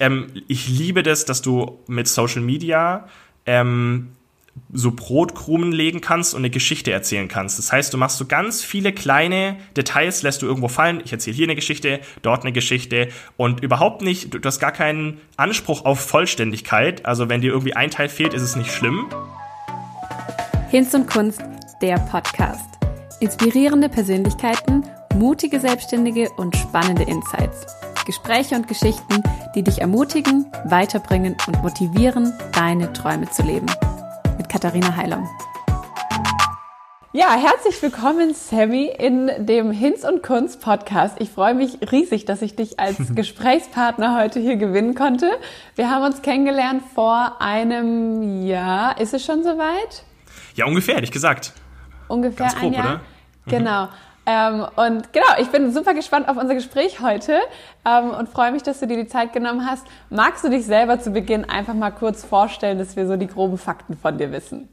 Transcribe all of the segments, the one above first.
Ähm, ich liebe das, dass du mit Social Media ähm, so Brotkrumen legen kannst und eine Geschichte erzählen kannst. Das heißt, du machst so ganz viele kleine Details, lässt du irgendwo fallen. Ich erzähle hier eine Geschichte, dort eine Geschichte und überhaupt nicht, du, hast gar keinen Anspruch auf Vollständigkeit. Also wenn dir irgendwie ein Teil fehlt, ist es nicht schlimm. Hinz und Kunst, der Podcast. Inspirierende Persönlichkeiten, mutige Selbstständige und spannende Insights. Gespräche und Geschichten, die dich ermutigen, weiterbringen und motivieren, deine Träume zu leben. Mit Katharina Heilung. Ja, herzlich willkommen, Sammy, in dem Hinz und Kunst Podcast. Ich freue mich riesig, dass ich dich als Gesprächspartner heute hier gewinnen konnte. Wir haben uns kennengelernt vor einem Jahr. Ist es schon soweit? Ja, ungefähr, ehrlich gesagt. Ungefähr Ganz grob, ein Jahr. Oder? Genau. Ähm, und genau, ich bin super gespannt auf unser Gespräch heute ähm, und freue mich, dass du dir die Zeit genommen hast. Magst du dich selber zu Beginn einfach mal kurz vorstellen, dass wir so die groben Fakten von dir wissen?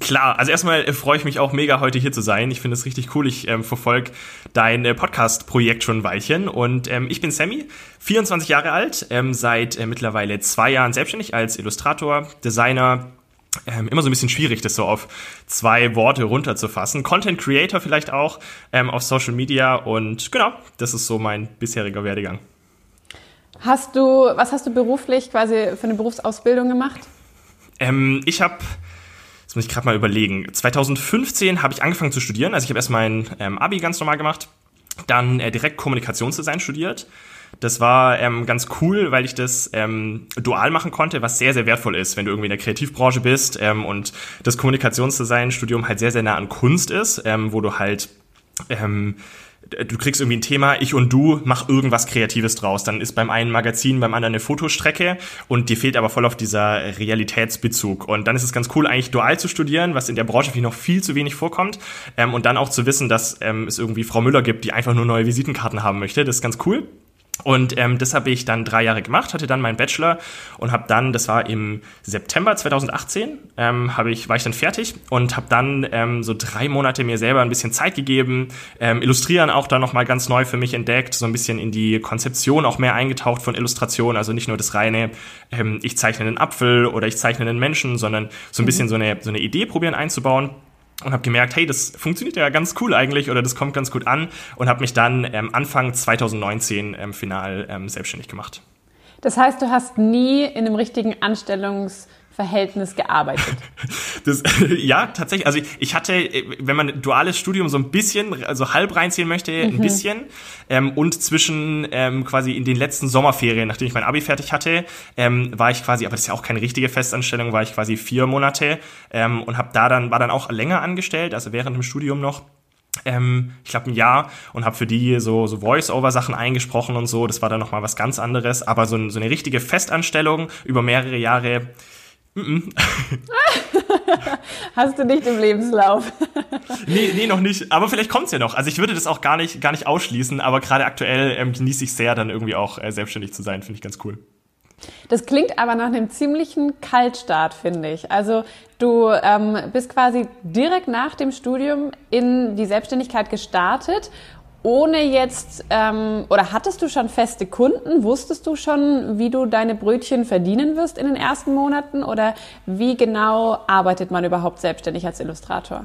Klar, also erstmal äh, freue ich mich auch mega, heute hier zu sein. Ich finde es richtig cool. Ich ähm, verfolge dein äh, Podcast-Projekt schon ein Weilchen. Und ähm, ich bin Sammy, 24 Jahre alt, ähm, seit äh, mittlerweile zwei Jahren selbstständig als Illustrator, Designer, ähm, immer so ein bisschen schwierig, das so auf zwei Worte runterzufassen. Content Creator vielleicht auch ähm, auf Social Media und genau, das ist so mein bisheriger Werdegang. Hast du, was hast du beruflich quasi für eine Berufsausbildung gemacht? Ähm, ich habe, das muss ich gerade mal überlegen, 2015 habe ich angefangen zu studieren. Also ich habe erst mein ähm, Abi ganz normal gemacht, dann äh, direkt Kommunikationsdesign studiert das war ähm, ganz cool, weil ich das ähm, dual machen konnte, was sehr, sehr wertvoll ist, wenn du irgendwie in der Kreativbranche bist ähm, und das Kommunikationsdesign-Studium halt sehr, sehr nah an Kunst ist, ähm, wo du halt ähm, du kriegst irgendwie ein Thema, ich und du, mach irgendwas Kreatives draus. Dann ist beim einen Magazin, beim anderen eine Fotostrecke und dir fehlt aber voll auf dieser Realitätsbezug. Und dann ist es ganz cool, eigentlich dual zu studieren, was in der Branche vielleicht noch viel zu wenig vorkommt. Ähm, und dann auch zu wissen, dass ähm, es irgendwie Frau Müller gibt, die einfach nur neue Visitenkarten haben möchte. Das ist ganz cool. Und ähm, das habe ich dann drei Jahre gemacht, hatte dann meinen Bachelor und habe dann, das war im September 2018, ähm, hab ich, war ich dann fertig und habe dann ähm, so drei Monate mir selber ein bisschen Zeit gegeben, ähm, Illustrieren auch dann nochmal ganz neu für mich entdeckt, so ein bisschen in die Konzeption auch mehr eingetaucht von Illustration, also nicht nur das reine, ähm, ich zeichne einen Apfel oder ich zeichne einen Menschen, sondern so ein mhm. bisschen so eine, so eine Idee probieren einzubauen und habe gemerkt, hey, das funktioniert ja ganz cool eigentlich oder das kommt ganz gut an und habe mich dann ähm, Anfang 2019 ähm, final ähm, selbstständig gemacht. Das heißt, du hast nie in einem richtigen Anstellungs Verhältnis gearbeitet? Das, ja, tatsächlich. Also ich, ich hatte, wenn man duales Studium so ein bisschen, also halb reinziehen möchte, mhm. ein bisschen. Ähm, und zwischen ähm, quasi in den letzten Sommerferien, nachdem ich mein Abi fertig hatte, ähm, war ich quasi, aber das ist ja auch keine richtige Festanstellung, war ich quasi vier Monate ähm, und habe da dann, war dann auch länger angestellt, also während dem Studium noch ähm, ich glaube ein Jahr und habe für die so, so Voice-Over-Sachen eingesprochen und so. Das war dann nochmal was ganz anderes. Aber so, so eine richtige Festanstellung über mehrere Jahre Hast du nicht im Lebenslauf? nee, nee, noch nicht. Aber vielleicht kommt's ja noch. Also ich würde das auch gar nicht, gar nicht ausschließen, aber gerade aktuell ähm, genieße ich sehr, dann irgendwie auch äh, selbstständig zu sein. Finde ich ganz cool. Das klingt aber nach einem ziemlichen Kaltstart, finde ich. Also du ähm, bist quasi direkt nach dem Studium in die Selbstständigkeit gestartet ohne jetzt, ähm, oder hattest du schon feste Kunden? Wusstest du schon, wie du deine Brötchen verdienen wirst in den ersten Monaten? Oder wie genau arbeitet man überhaupt selbstständig als Illustrator?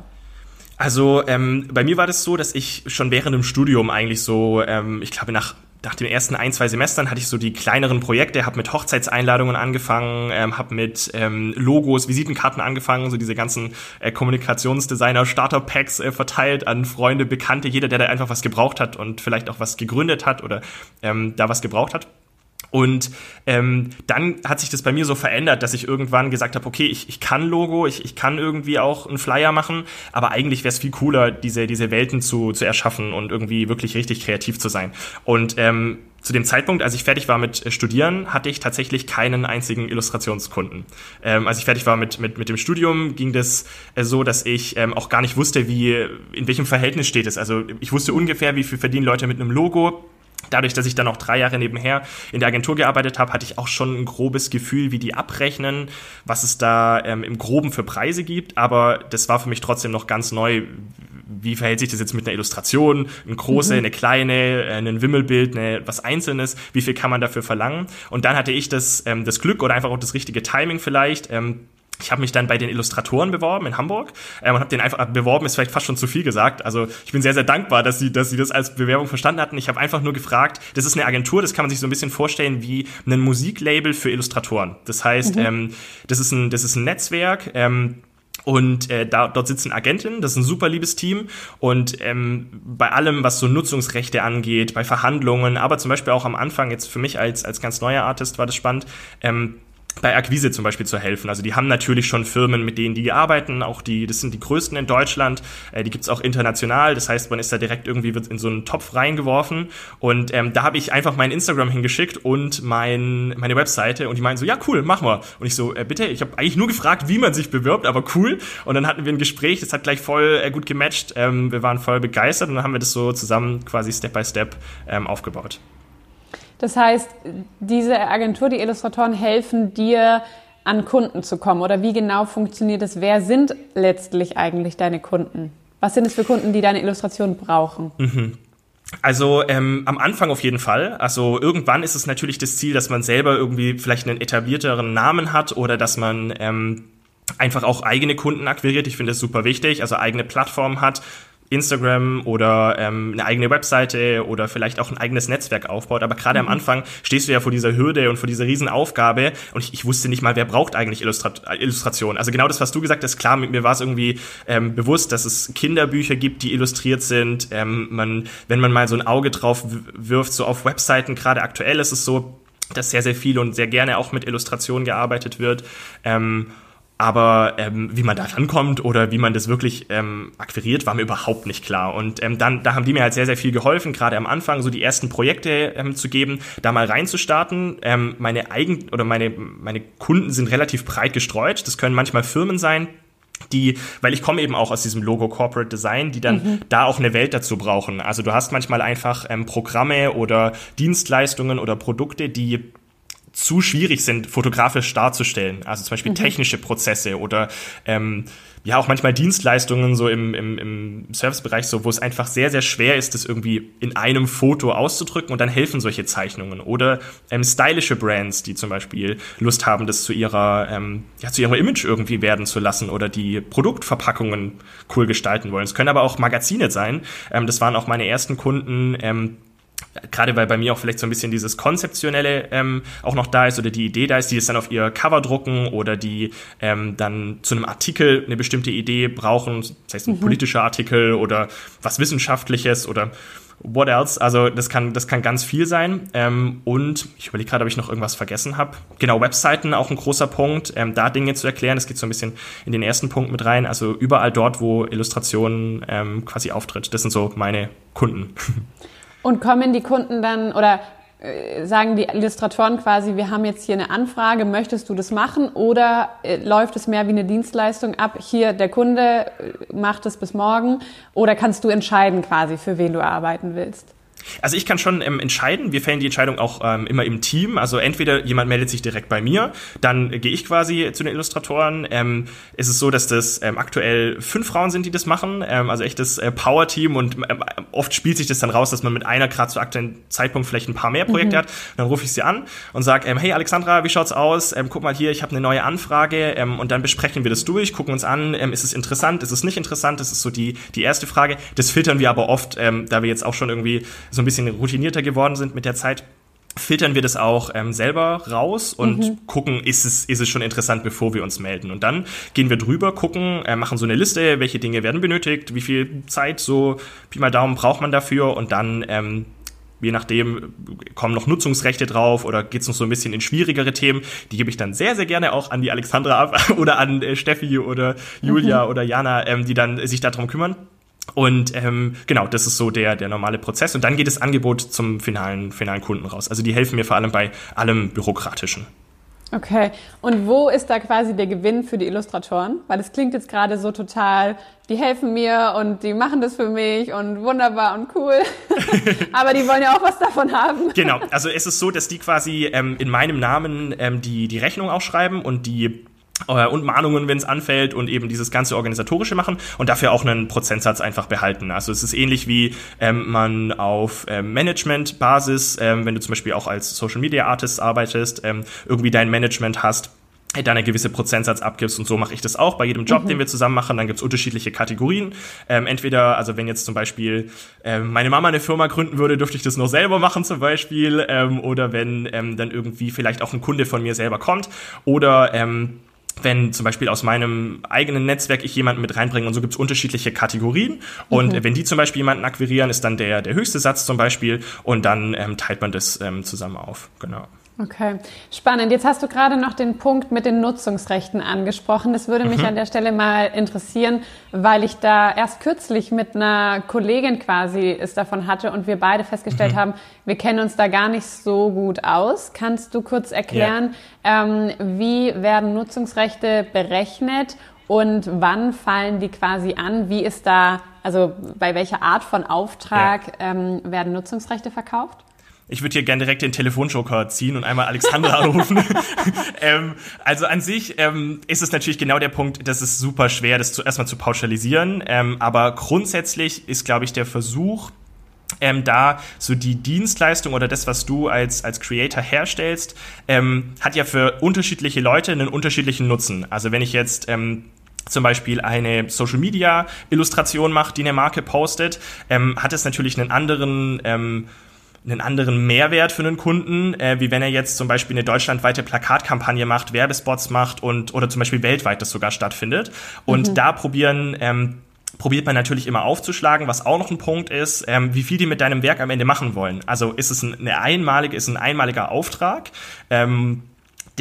Also ähm, bei mir war das so, dass ich schon während dem Studium eigentlich so, ähm, ich glaube nach nach den ersten ein, zwei Semestern hatte ich so die kleineren Projekte, habe mit Hochzeitseinladungen angefangen, ähm, habe mit ähm, Logos, Visitenkarten angefangen, so diese ganzen äh, Kommunikationsdesigner Starter-Packs äh, verteilt an Freunde, Bekannte, jeder, der da einfach was gebraucht hat und vielleicht auch was gegründet hat oder ähm, da was gebraucht hat. Und ähm, dann hat sich das bei mir so verändert, dass ich irgendwann gesagt habe, okay, ich, ich kann Logo, ich, ich kann irgendwie auch einen Flyer machen, aber eigentlich wäre es viel cooler, diese, diese Welten zu, zu erschaffen und irgendwie wirklich richtig kreativ zu sein. Und ähm, zu dem Zeitpunkt, als ich fertig war mit äh, Studieren, hatte ich tatsächlich keinen einzigen Illustrationskunden. Ähm, als ich fertig war mit, mit, mit dem Studium, ging das äh, so, dass ich ähm, auch gar nicht wusste, wie, in welchem Verhältnis steht es. Also ich wusste ungefähr, wie viel verdienen Leute mit einem Logo Dadurch, dass ich dann auch drei Jahre nebenher in der Agentur gearbeitet habe, hatte ich auch schon ein grobes Gefühl, wie die abrechnen, was es da ähm, im Groben für Preise gibt. Aber das war für mich trotzdem noch ganz neu, wie verhält sich das jetzt mit einer Illustration, eine große, mhm. eine kleine, äh, ein Wimmelbild, eine, was Einzelnes, wie viel kann man dafür verlangen? Und dann hatte ich das, ähm, das Glück oder einfach auch das richtige Timing vielleicht, ähm, ich habe mich dann bei den Illustratoren beworben in Hamburg ähm, und habe den einfach beworben ist vielleicht fast schon zu viel gesagt. Also ich bin sehr sehr dankbar, dass sie dass sie das als Bewerbung verstanden hatten. Ich habe einfach nur gefragt. Das ist eine Agentur, das kann man sich so ein bisschen vorstellen wie ein Musiklabel für Illustratoren. Das heißt, mhm. ähm, das ist ein das ist ein Netzwerk. Ähm, und äh, da, dort sitzen Agentinnen, das ist ein super liebes Team. Und ähm, bei allem, was so Nutzungsrechte angeht, bei Verhandlungen, aber zum Beispiel auch am Anfang, jetzt für mich als, als ganz neuer Artist war das spannend, ähm, bei Akquise zum Beispiel zu helfen. Also die haben natürlich schon Firmen, mit denen die arbeiten, auch die, das sind die größten in Deutschland, äh, die gibt's auch international, das heißt, man ist da direkt irgendwie wird in so einen Topf reingeworfen. Und ähm, da habe ich einfach mein Instagram hingeschickt und mein, meine Webseite. Und die meinen so, ja cool, mach mal. Und ich so, äh, bitte, ich habe eigentlich nur gefragt, wie man sich bewirbt, aber cool. Und dann hatten wir ein Gespräch, das hat gleich voll äh, gut gematcht, ähm, wir waren voll begeistert. Und dann haben wir das so zusammen quasi Step by Step ähm, aufgebaut. Das heißt, diese Agentur, die Illustratoren helfen dir, an Kunden zu kommen? Oder wie genau funktioniert das? Wer sind letztlich eigentlich deine Kunden? Was sind es für Kunden, die deine Illustration brauchen? Mhm. Also ähm, am Anfang auf jeden Fall. Also irgendwann ist es natürlich das Ziel, dass man selber irgendwie vielleicht einen etablierteren Namen hat oder dass man ähm, einfach auch eigene Kunden akquiriert. Ich finde das super wichtig. Also eigene Plattform hat, Instagram oder ähm, eine eigene Webseite oder vielleicht auch ein eigenes Netzwerk aufbaut. Aber gerade mhm. am Anfang stehst du ja vor dieser Hürde und vor dieser Riesenaufgabe und ich, ich wusste nicht mal, wer braucht eigentlich Illustrat Illustration. Also genau das, was du gesagt hast, klar, mit mir war es irgendwie ähm, bewusst, dass es Kinderbücher gibt, die illustriert sind. Ähm, man, wenn man mal so ein Auge drauf wirft, so auf Webseiten, gerade aktuell ist es so, dass sehr, sehr viel und sehr gerne auch mit Illustrationen gearbeitet wird. Ähm, aber ähm, wie man da rankommt oder wie man das wirklich ähm, akquiriert, war mir überhaupt nicht klar. Und ähm, dann, da haben die mir halt sehr, sehr viel geholfen, gerade am Anfang so die ersten Projekte ähm, zu geben, da mal reinzustarten. Ähm, meine eigen oder meine, meine Kunden sind relativ breit gestreut. Das können manchmal Firmen sein, die, weil ich komme eben auch aus diesem Logo Corporate Design, die dann mhm. da auch eine Welt dazu brauchen. Also du hast manchmal einfach ähm, Programme oder Dienstleistungen oder Produkte, die zu schwierig sind, fotografisch darzustellen. Also zum Beispiel mhm. technische Prozesse oder ähm, ja auch manchmal Dienstleistungen so im, im, im Servicebereich, so wo es einfach sehr, sehr schwer ist, das irgendwie in einem Foto auszudrücken und dann helfen solche Zeichnungen. Oder ähm, stylische Brands, die zum Beispiel Lust haben, das zu ihrer, ähm, ja, zu ihrem Image irgendwie werden zu lassen oder die Produktverpackungen cool gestalten wollen. Es können aber auch Magazine sein. Ähm, das waren auch meine ersten Kunden. Ähm, gerade weil bei mir auch vielleicht so ein bisschen dieses Konzeptionelle ähm, auch noch da ist oder die Idee da ist, die es dann auf ihr Cover drucken oder die ähm, dann zu einem Artikel eine bestimmte Idee brauchen, das heißt ein mhm. politischer Artikel oder was Wissenschaftliches oder what else. Also das kann, das kann ganz viel sein. Ähm, und ich überlege gerade, ob ich noch irgendwas vergessen habe. Genau, Webseiten auch ein großer Punkt, ähm, da Dinge zu erklären. Das geht so ein bisschen in den ersten Punkt mit rein. Also überall dort, wo Illustrationen ähm, quasi auftritt. Das sind so meine Kunden. Und kommen die Kunden dann oder äh, sagen die Illustratoren quasi, wir haben jetzt hier eine Anfrage, möchtest du das machen oder äh, läuft es mehr wie eine Dienstleistung ab? Hier, der Kunde äh, macht es bis morgen oder kannst du entscheiden quasi, für wen du arbeiten willst? Also ich kann schon ähm, entscheiden, wir fällen die Entscheidung auch ähm, immer im Team. Also entweder jemand meldet sich direkt bei mir, dann äh, gehe ich quasi zu den Illustratoren. Ähm, es ist so, dass das ähm, aktuell fünf Frauen sind, die das machen, ähm, also echtes äh, Power-Team und ähm, oft spielt sich das dann raus, dass man mit einer gerade zu aktuellen Zeitpunkt vielleicht ein paar mehr Projekte mhm. hat. dann rufe ich sie an und sage, ähm, hey Alexandra, wie schaut's aus? Ähm, guck mal hier, ich habe eine neue Anfrage ähm, und dann besprechen wir das durch, gucken uns an, ähm, ist es interessant, ist es nicht interessant? Das ist so die, die erste Frage. Das filtern wir aber oft, ähm, da wir jetzt auch schon irgendwie so ein bisschen routinierter geworden sind mit der Zeit, filtern wir das auch ähm, selber raus und mhm. gucken, ist es, ist es schon interessant, bevor wir uns melden. Und dann gehen wir drüber, gucken, äh, machen so eine Liste, welche Dinge werden benötigt, wie viel Zeit, so Pi mal Daumen braucht man dafür und dann ähm, je nachdem kommen noch Nutzungsrechte drauf oder geht's noch so ein bisschen in schwierigere Themen. Die gebe ich dann sehr, sehr gerne auch an die Alexandra ab oder an äh, Steffi oder Julia mhm. oder Jana, ähm, die dann sich darum kümmern. Und ähm, genau, das ist so der, der normale Prozess. Und dann geht das Angebot zum finalen, finalen Kunden raus. Also die helfen mir vor allem bei allem Bürokratischen. Okay, und wo ist da quasi der Gewinn für die Illustratoren? Weil es klingt jetzt gerade so total, die helfen mir und die machen das für mich und wunderbar und cool. Aber die wollen ja auch was davon haben. Genau, also es ist so, dass die quasi ähm, in meinem Namen ähm, die, die Rechnung ausschreiben und die und Mahnungen, wenn es anfällt und eben dieses ganze organisatorische machen und dafür auch einen Prozentsatz einfach behalten. Also es ist ähnlich wie ähm, man auf ähm, Management-Basis, ähm, wenn du zum Beispiel auch als Social Media Artist arbeitest, ähm, irgendwie dein Management hast dann eine gewisse Prozentsatz abgibst und so mache ich das auch bei jedem Job, mhm. den wir zusammen machen. Dann gibt's unterschiedliche Kategorien. Ähm, entweder, also wenn jetzt zum Beispiel ähm, meine Mama eine Firma gründen würde, dürfte ich das nur selber machen zum Beispiel. Ähm, oder wenn ähm, dann irgendwie vielleicht auch ein Kunde von mir selber kommt. Oder ähm, wenn zum Beispiel aus meinem eigenen Netzwerk ich jemanden mit reinbringe und so gibt's unterschiedliche Kategorien. Und mhm. wenn die zum Beispiel jemanden akquirieren, ist dann der, der höchste Satz zum Beispiel und dann ähm, teilt man das ähm, zusammen auf. Genau. Okay, spannend. Jetzt hast du gerade noch den Punkt mit den Nutzungsrechten angesprochen. Das würde mich mhm. an der Stelle mal interessieren, weil ich da erst kürzlich mit einer Kollegin quasi es davon hatte und wir beide festgestellt mhm. haben, wir kennen uns da gar nicht so gut aus. Kannst du kurz erklären, ja. ähm, wie werden Nutzungsrechte berechnet und wann fallen die quasi an? Wie ist da, also bei welcher Art von Auftrag ja. ähm, werden Nutzungsrechte verkauft? Ich würde hier gerne direkt den Telefonjoker ziehen und einmal Alexandra anrufen. ähm, also an sich ähm, ist es natürlich genau der Punkt, dass es super schwer, das zu, erstmal zu pauschalisieren. Ähm, aber grundsätzlich ist, glaube ich, der Versuch, ähm, da so die Dienstleistung oder das, was du als, als Creator herstellst, ähm, hat ja für unterschiedliche Leute einen unterschiedlichen Nutzen. Also wenn ich jetzt ähm, zum Beispiel eine Social Media Illustration macht, die eine Marke postet, ähm, hat es natürlich einen anderen ähm, einen anderen Mehrwert für einen Kunden, äh, wie wenn er jetzt zum Beispiel eine deutschlandweite Plakatkampagne macht, Werbespots macht und oder zum Beispiel weltweit das sogar stattfindet. Und mhm. da probieren ähm, probiert man natürlich immer aufzuschlagen, was auch noch ein Punkt ist, ähm, wie viel die mit deinem Werk am Ende machen wollen. Also ist es eine einmalige, ist ein einmaliger Auftrag, ähm,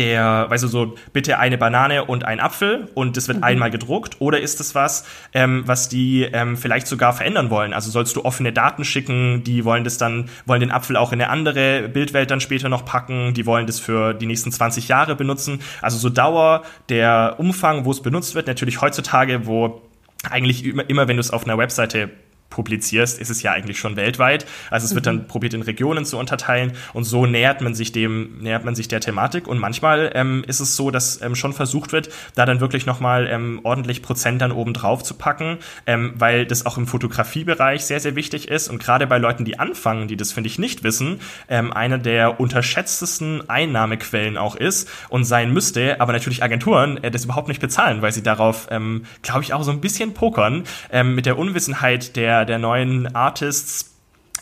der, weißt du, so, bitte eine Banane und ein Apfel und das wird mhm. einmal gedruckt? Oder ist es was, ähm, was die ähm, vielleicht sogar verändern wollen? Also sollst du offene Daten schicken, die wollen das dann, wollen den Apfel auch in eine andere Bildwelt dann später noch packen, die wollen das für die nächsten 20 Jahre benutzen. Also so Dauer, der Umfang, wo es benutzt wird, natürlich heutzutage, wo eigentlich immer, immer wenn du es auf einer Webseite publizierst, ist es ja eigentlich schon weltweit. Also es wird dann mhm. probiert in Regionen zu unterteilen und so nähert man sich dem, nähert man sich der Thematik und manchmal ähm, ist es so, dass ähm, schon versucht wird, da dann wirklich nochmal ähm, ordentlich Prozent dann oben drauf zu packen, ähm, weil das auch im Fotografiebereich sehr, sehr wichtig ist und gerade bei Leuten, die anfangen, die das finde ich nicht wissen, ähm, eine der unterschätztesten Einnahmequellen auch ist und sein müsste, aber natürlich Agenturen äh, das überhaupt nicht bezahlen, weil sie darauf, ähm, glaube ich, auch so ein bisschen pokern ähm, mit der Unwissenheit der der, neuen Artists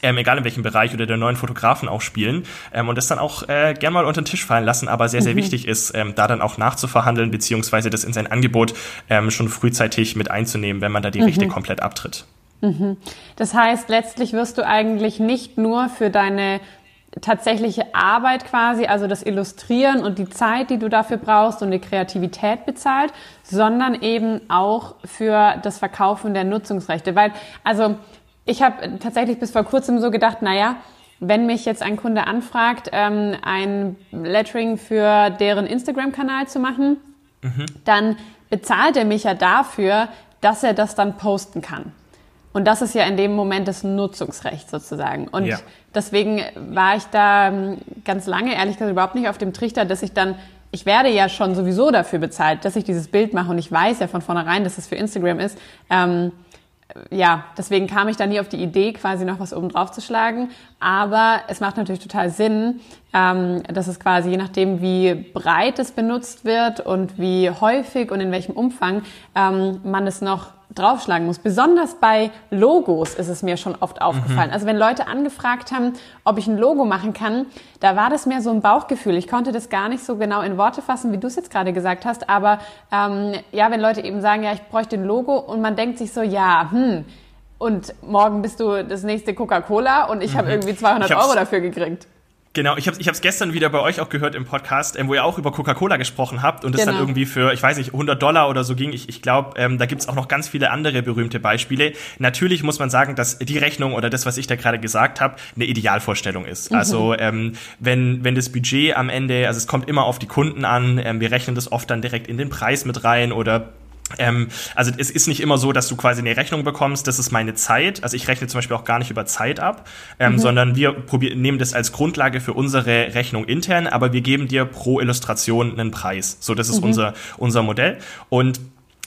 ähm, egal in welchem Bereich oder der neuen Fotografen auch spielen ähm, und das dann auch äh, gern mal unter den Tisch fallen lassen, aber sehr, sehr mhm. wichtig ist, ähm, da dann auch nachzuverhandeln, beziehungsweise das in sein Angebot ähm, schon frühzeitig mit einzunehmen, wenn man da die mhm. Rechte komplett abtritt. Mhm. Das heißt, letztlich wirst du eigentlich nicht nur für deine tatsächliche Arbeit quasi, also das Illustrieren und die Zeit, die du dafür brauchst und die Kreativität bezahlt, sondern eben auch für das Verkaufen der Nutzungsrechte. Weil, also ich habe tatsächlich bis vor kurzem so gedacht, naja, wenn mich jetzt ein Kunde anfragt, ähm, ein Lettering für deren Instagram-Kanal zu machen, mhm. dann bezahlt er mich ja dafür, dass er das dann posten kann. Und das ist ja in dem Moment das Nutzungsrecht sozusagen. Und ja. deswegen war ich da ähm, ganz lange, ehrlich gesagt, überhaupt nicht auf dem Trichter, dass ich dann, ich werde ja schon sowieso dafür bezahlt, dass ich dieses Bild mache und ich weiß ja von vornherein, dass es für Instagram ist. Ähm, ja, deswegen kam ich da nie auf die Idee, quasi noch was oben drauf zu schlagen. Aber es macht natürlich total Sinn, ähm, dass es quasi je nachdem, wie breit es benutzt wird und wie häufig und in welchem Umfang ähm, man es noch draufschlagen muss. Besonders bei Logos ist es mir schon oft aufgefallen. Mhm. Also wenn Leute angefragt haben, ob ich ein Logo machen kann, da war das mehr so ein Bauchgefühl. Ich konnte das gar nicht so genau in Worte fassen, wie du es jetzt gerade gesagt hast. Aber ähm, ja, wenn Leute eben sagen, ja, ich bräuchte ein Logo und man denkt sich so, ja, hm, und morgen bist du das nächste Coca-Cola und ich mhm. habe irgendwie 200 Euro dafür gekriegt. Genau, ich habe es ich gestern wieder bei euch auch gehört im Podcast, ähm, wo ihr auch über Coca-Cola gesprochen habt und es genau. dann irgendwie für, ich weiß nicht, 100 Dollar oder so ging. Ich, ich glaube, ähm, da gibt's auch noch ganz viele andere berühmte Beispiele. Natürlich muss man sagen, dass die Rechnung oder das, was ich da gerade gesagt habe, eine Idealvorstellung ist. Mhm. Also ähm, wenn, wenn das Budget am Ende, also es kommt immer auf die Kunden an, ähm, wir rechnen das oft dann direkt in den Preis mit rein oder ähm, also es ist nicht immer so, dass du quasi eine Rechnung bekommst, das ist meine Zeit. Also ich rechne zum Beispiel auch gar nicht über Zeit ab, ähm, mhm. sondern wir probieren, nehmen das als Grundlage für unsere Rechnung intern, aber wir geben dir pro Illustration einen Preis. So, das ist mhm. unser, unser Modell. Und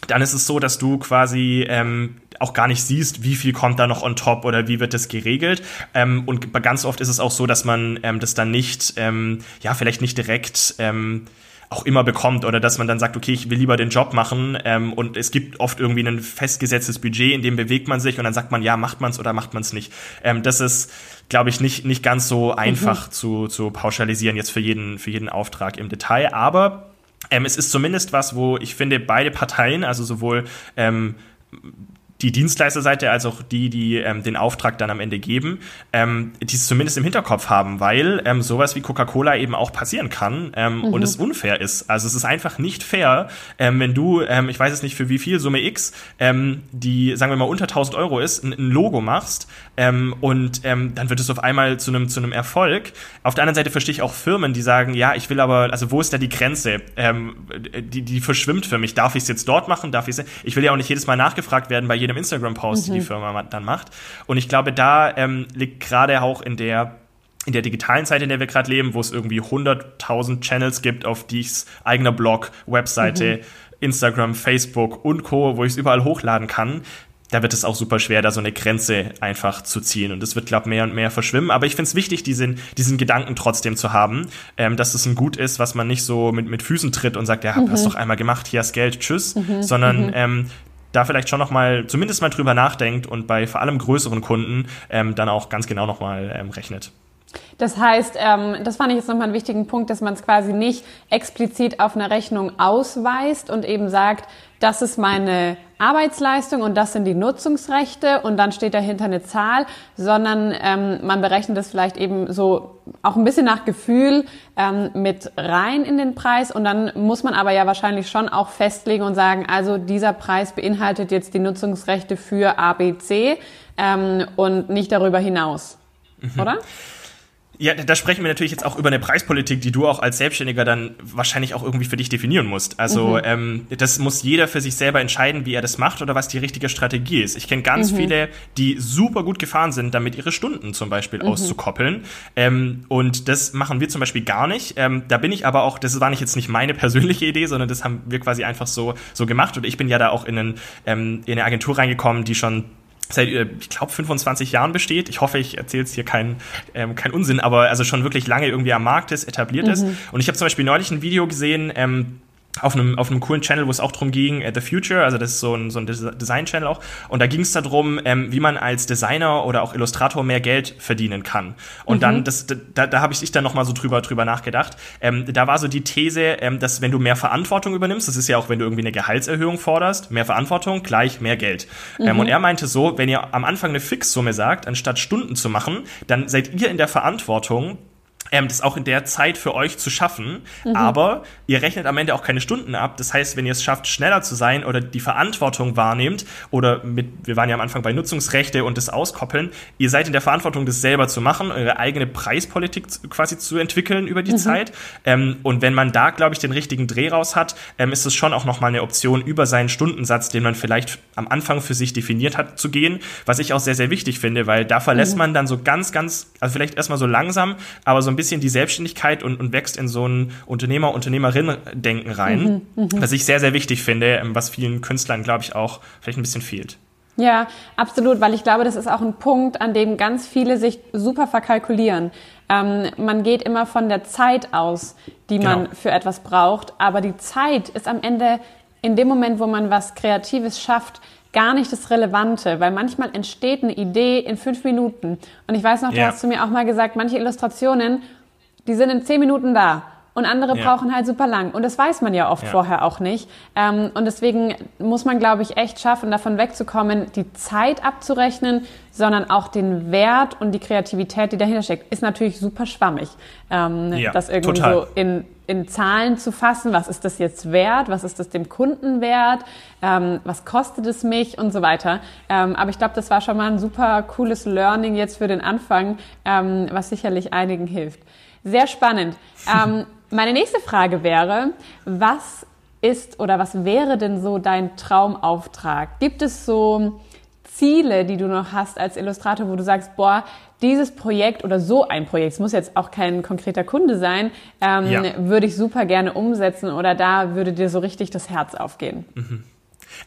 dann ist es so, dass du quasi ähm, auch gar nicht siehst, wie viel kommt da noch on top oder wie wird das geregelt. Ähm, und ganz oft ist es auch so, dass man ähm, das dann nicht, ähm, ja, vielleicht nicht direkt ähm, auch immer bekommt oder dass man dann sagt, okay, ich will lieber den Job machen ähm, und es gibt oft irgendwie ein festgesetztes Budget, in dem bewegt man sich und dann sagt man, ja, macht man es oder macht man es nicht. Ähm, das ist, glaube ich, nicht, nicht ganz so einfach mhm. zu, zu pauschalisieren jetzt für jeden, für jeden Auftrag im Detail, aber ähm, es ist zumindest was, wo ich finde, beide Parteien, also sowohl ähm, die Dienstleisterseite als auch die, die ähm, den Auftrag dann am Ende geben, ähm, die es zumindest im Hinterkopf haben, weil ähm, sowas wie Coca-Cola eben auch passieren kann ähm, mhm. und es unfair ist. Also es ist einfach nicht fair, ähm, wenn du, ähm, ich weiß es nicht für wie viel, Summe X, ähm, die, sagen wir mal, unter 1000 Euro ist, ein, ein Logo machst ähm, und ähm, dann wird es auf einmal zu einem zu einem Erfolg. Auf der anderen Seite verstehe ich auch Firmen, die sagen, ja, ich will aber, also wo ist da die Grenze? Ähm, die, die verschwimmt für mich. Darf ich es jetzt dort machen? Darf ich Ich will ja auch nicht jedes Mal nachgefragt werden bei jedem jedem Instagram-Post, mhm. die die Firma dann macht. Und ich glaube, da ähm, liegt gerade auch in der in der digitalen Zeit, in der wir gerade leben, wo es irgendwie 100.000 Channels gibt, auf die ich eigener Blog, Webseite, mhm. Instagram, Facebook und Co., wo ich es überall hochladen kann, da wird es auch super schwer, da so eine Grenze einfach zu ziehen. Und es wird, glaube ich, mehr und mehr verschwimmen. Aber ich finde es wichtig, diesen, diesen Gedanken trotzdem zu haben, ähm, dass es ein Gut ist, was man nicht so mit, mit Füßen tritt und sagt, ja, hab mhm. das doch einmal gemacht, hier hast Geld, tschüss, mhm. sondern mhm. Ähm, da vielleicht schon noch mal zumindest mal drüber nachdenkt und bei vor allem größeren Kunden ähm, dann auch ganz genau noch mal ähm, rechnet. Das heißt, ähm, das fand ich jetzt nochmal einen wichtigen Punkt, dass man es quasi nicht explizit auf einer Rechnung ausweist und eben sagt, das ist meine Arbeitsleistung und das sind die Nutzungsrechte und dann steht dahinter eine Zahl, sondern ähm, man berechnet das vielleicht eben so auch ein bisschen nach Gefühl ähm, mit rein in den Preis und dann muss man aber ja wahrscheinlich schon auch festlegen und sagen, also dieser Preis beinhaltet jetzt die Nutzungsrechte für ABC ähm, und nicht darüber hinaus, mhm. oder? Ja, da sprechen wir natürlich jetzt auch über eine Preispolitik, die du auch als Selbstständiger dann wahrscheinlich auch irgendwie für dich definieren musst. Also mhm. ähm, das muss jeder für sich selber entscheiden, wie er das macht oder was die richtige Strategie ist. Ich kenne ganz mhm. viele, die super gut gefahren sind, damit ihre Stunden zum Beispiel mhm. auszukoppeln. Ähm, und das machen wir zum Beispiel gar nicht. Ähm, da bin ich aber auch, das war nicht jetzt nicht meine persönliche Idee, sondern das haben wir quasi einfach so, so gemacht. Und ich bin ja da auch in, einen, ähm, in eine Agentur reingekommen, die schon seit, äh, ich glaube, 25 Jahren besteht. Ich hoffe, ich erzähle jetzt hier keinen ähm, kein Unsinn, aber also schon wirklich lange irgendwie am Markt ist, etabliert mhm. ist. Und ich habe zum Beispiel neulich ein Video gesehen, ähm, auf einem, auf einem coolen Channel, wo es auch darum ging, uh, The Future, also das ist so ein, so ein Design-Channel auch. Und da ging es darum, ähm, wie man als Designer oder auch Illustrator mehr Geld verdienen kann. Und mhm. dann, das, da, da habe ich ich dann nochmal so drüber, drüber nachgedacht. Ähm, da war so die These, ähm, dass wenn du mehr Verantwortung übernimmst, das ist ja auch, wenn du irgendwie eine Gehaltserhöhung forderst, mehr Verantwortung gleich mehr Geld. Ähm, mhm. Und er meinte so, wenn ihr am Anfang eine Fixsumme sagt, anstatt Stunden zu machen, dann seid ihr in der Verantwortung, ähm, das auch in der Zeit für euch zu schaffen. Mhm. Aber ihr rechnet am Ende auch keine Stunden ab. Das heißt, wenn ihr es schafft, schneller zu sein oder die Verantwortung wahrnehmt oder mit, wir waren ja am Anfang bei Nutzungsrechte und das Auskoppeln, ihr seid in der Verantwortung, das selber zu machen, eure eigene Preispolitik quasi zu entwickeln über die mhm. Zeit. Ähm, und wenn man da, glaube ich, den richtigen Dreh raus hat, ähm, ist es schon auch nochmal eine Option, über seinen Stundensatz, den man vielleicht am Anfang für sich definiert hat, zu ggehen. Was ich auch sehr, sehr wichtig finde, weil da verlässt mhm. man dann so ganz, ganz, also vielleicht erstmal so langsam, aber so ein bisschen die Selbstständigkeit und, und wächst in so ein Unternehmer, Unternehmerin-Denken rein, mhm, mh. was ich sehr, sehr wichtig finde, ähm, was vielen Künstlern, glaube ich, auch vielleicht ein bisschen fehlt. Ja, absolut, weil ich glaube, das ist auch ein Punkt, an dem ganz viele sich super verkalkulieren. Ähm, man geht immer von der Zeit aus, die man genau. für etwas braucht, aber die Zeit ist am Ende in dem Moment, wo man was Kreatives schafft, gar nicht das Relevante, weil manchmal entsteht eine Idee in fünf Minuten. Und ich weiß noch, du ja. hast zu mir auch mal gesagt, manche Illustrationen, die sind in zehn Minuten da. Und andere ja. brauchen halt super lang. Und das weiß man ja oft ja. vorher auch nicht. Ähm, und deswegen muss man, glaube ich, echt schaffen, davon wegzukommen, die Zeit abzurechnen, sondern auch den Wert und die Kreativität, die dahinter steckt. Ist natürlich super schwammig, ähm, ja, das irgendwie total. so in, in Zahlen zu fassen. Was ist das jetzt wert? Was ist das dem Kunden wert? Ähm, was kostet es mich? Und so weiter. Ähm, aber ich glaube, das war schon mal ein super cooles Learning jetzt für den Anfang, ähm, was sicherlich einigen hilft. Sehr spannend. Meine nächste Frage wäre, was ist oder was wäre denn so dein Traumauftrag? Gibt es so Ziele, die du noch hast als Illustrator, wo du sagst, boah, dieses Projekt oder so ein Projekt, es muss jetzt auch kein konkreter Kunde sein, ähm, ja. würde ich super gerne umsetzen oder da würde dir so richtig das Herz aufgehen. Mhm.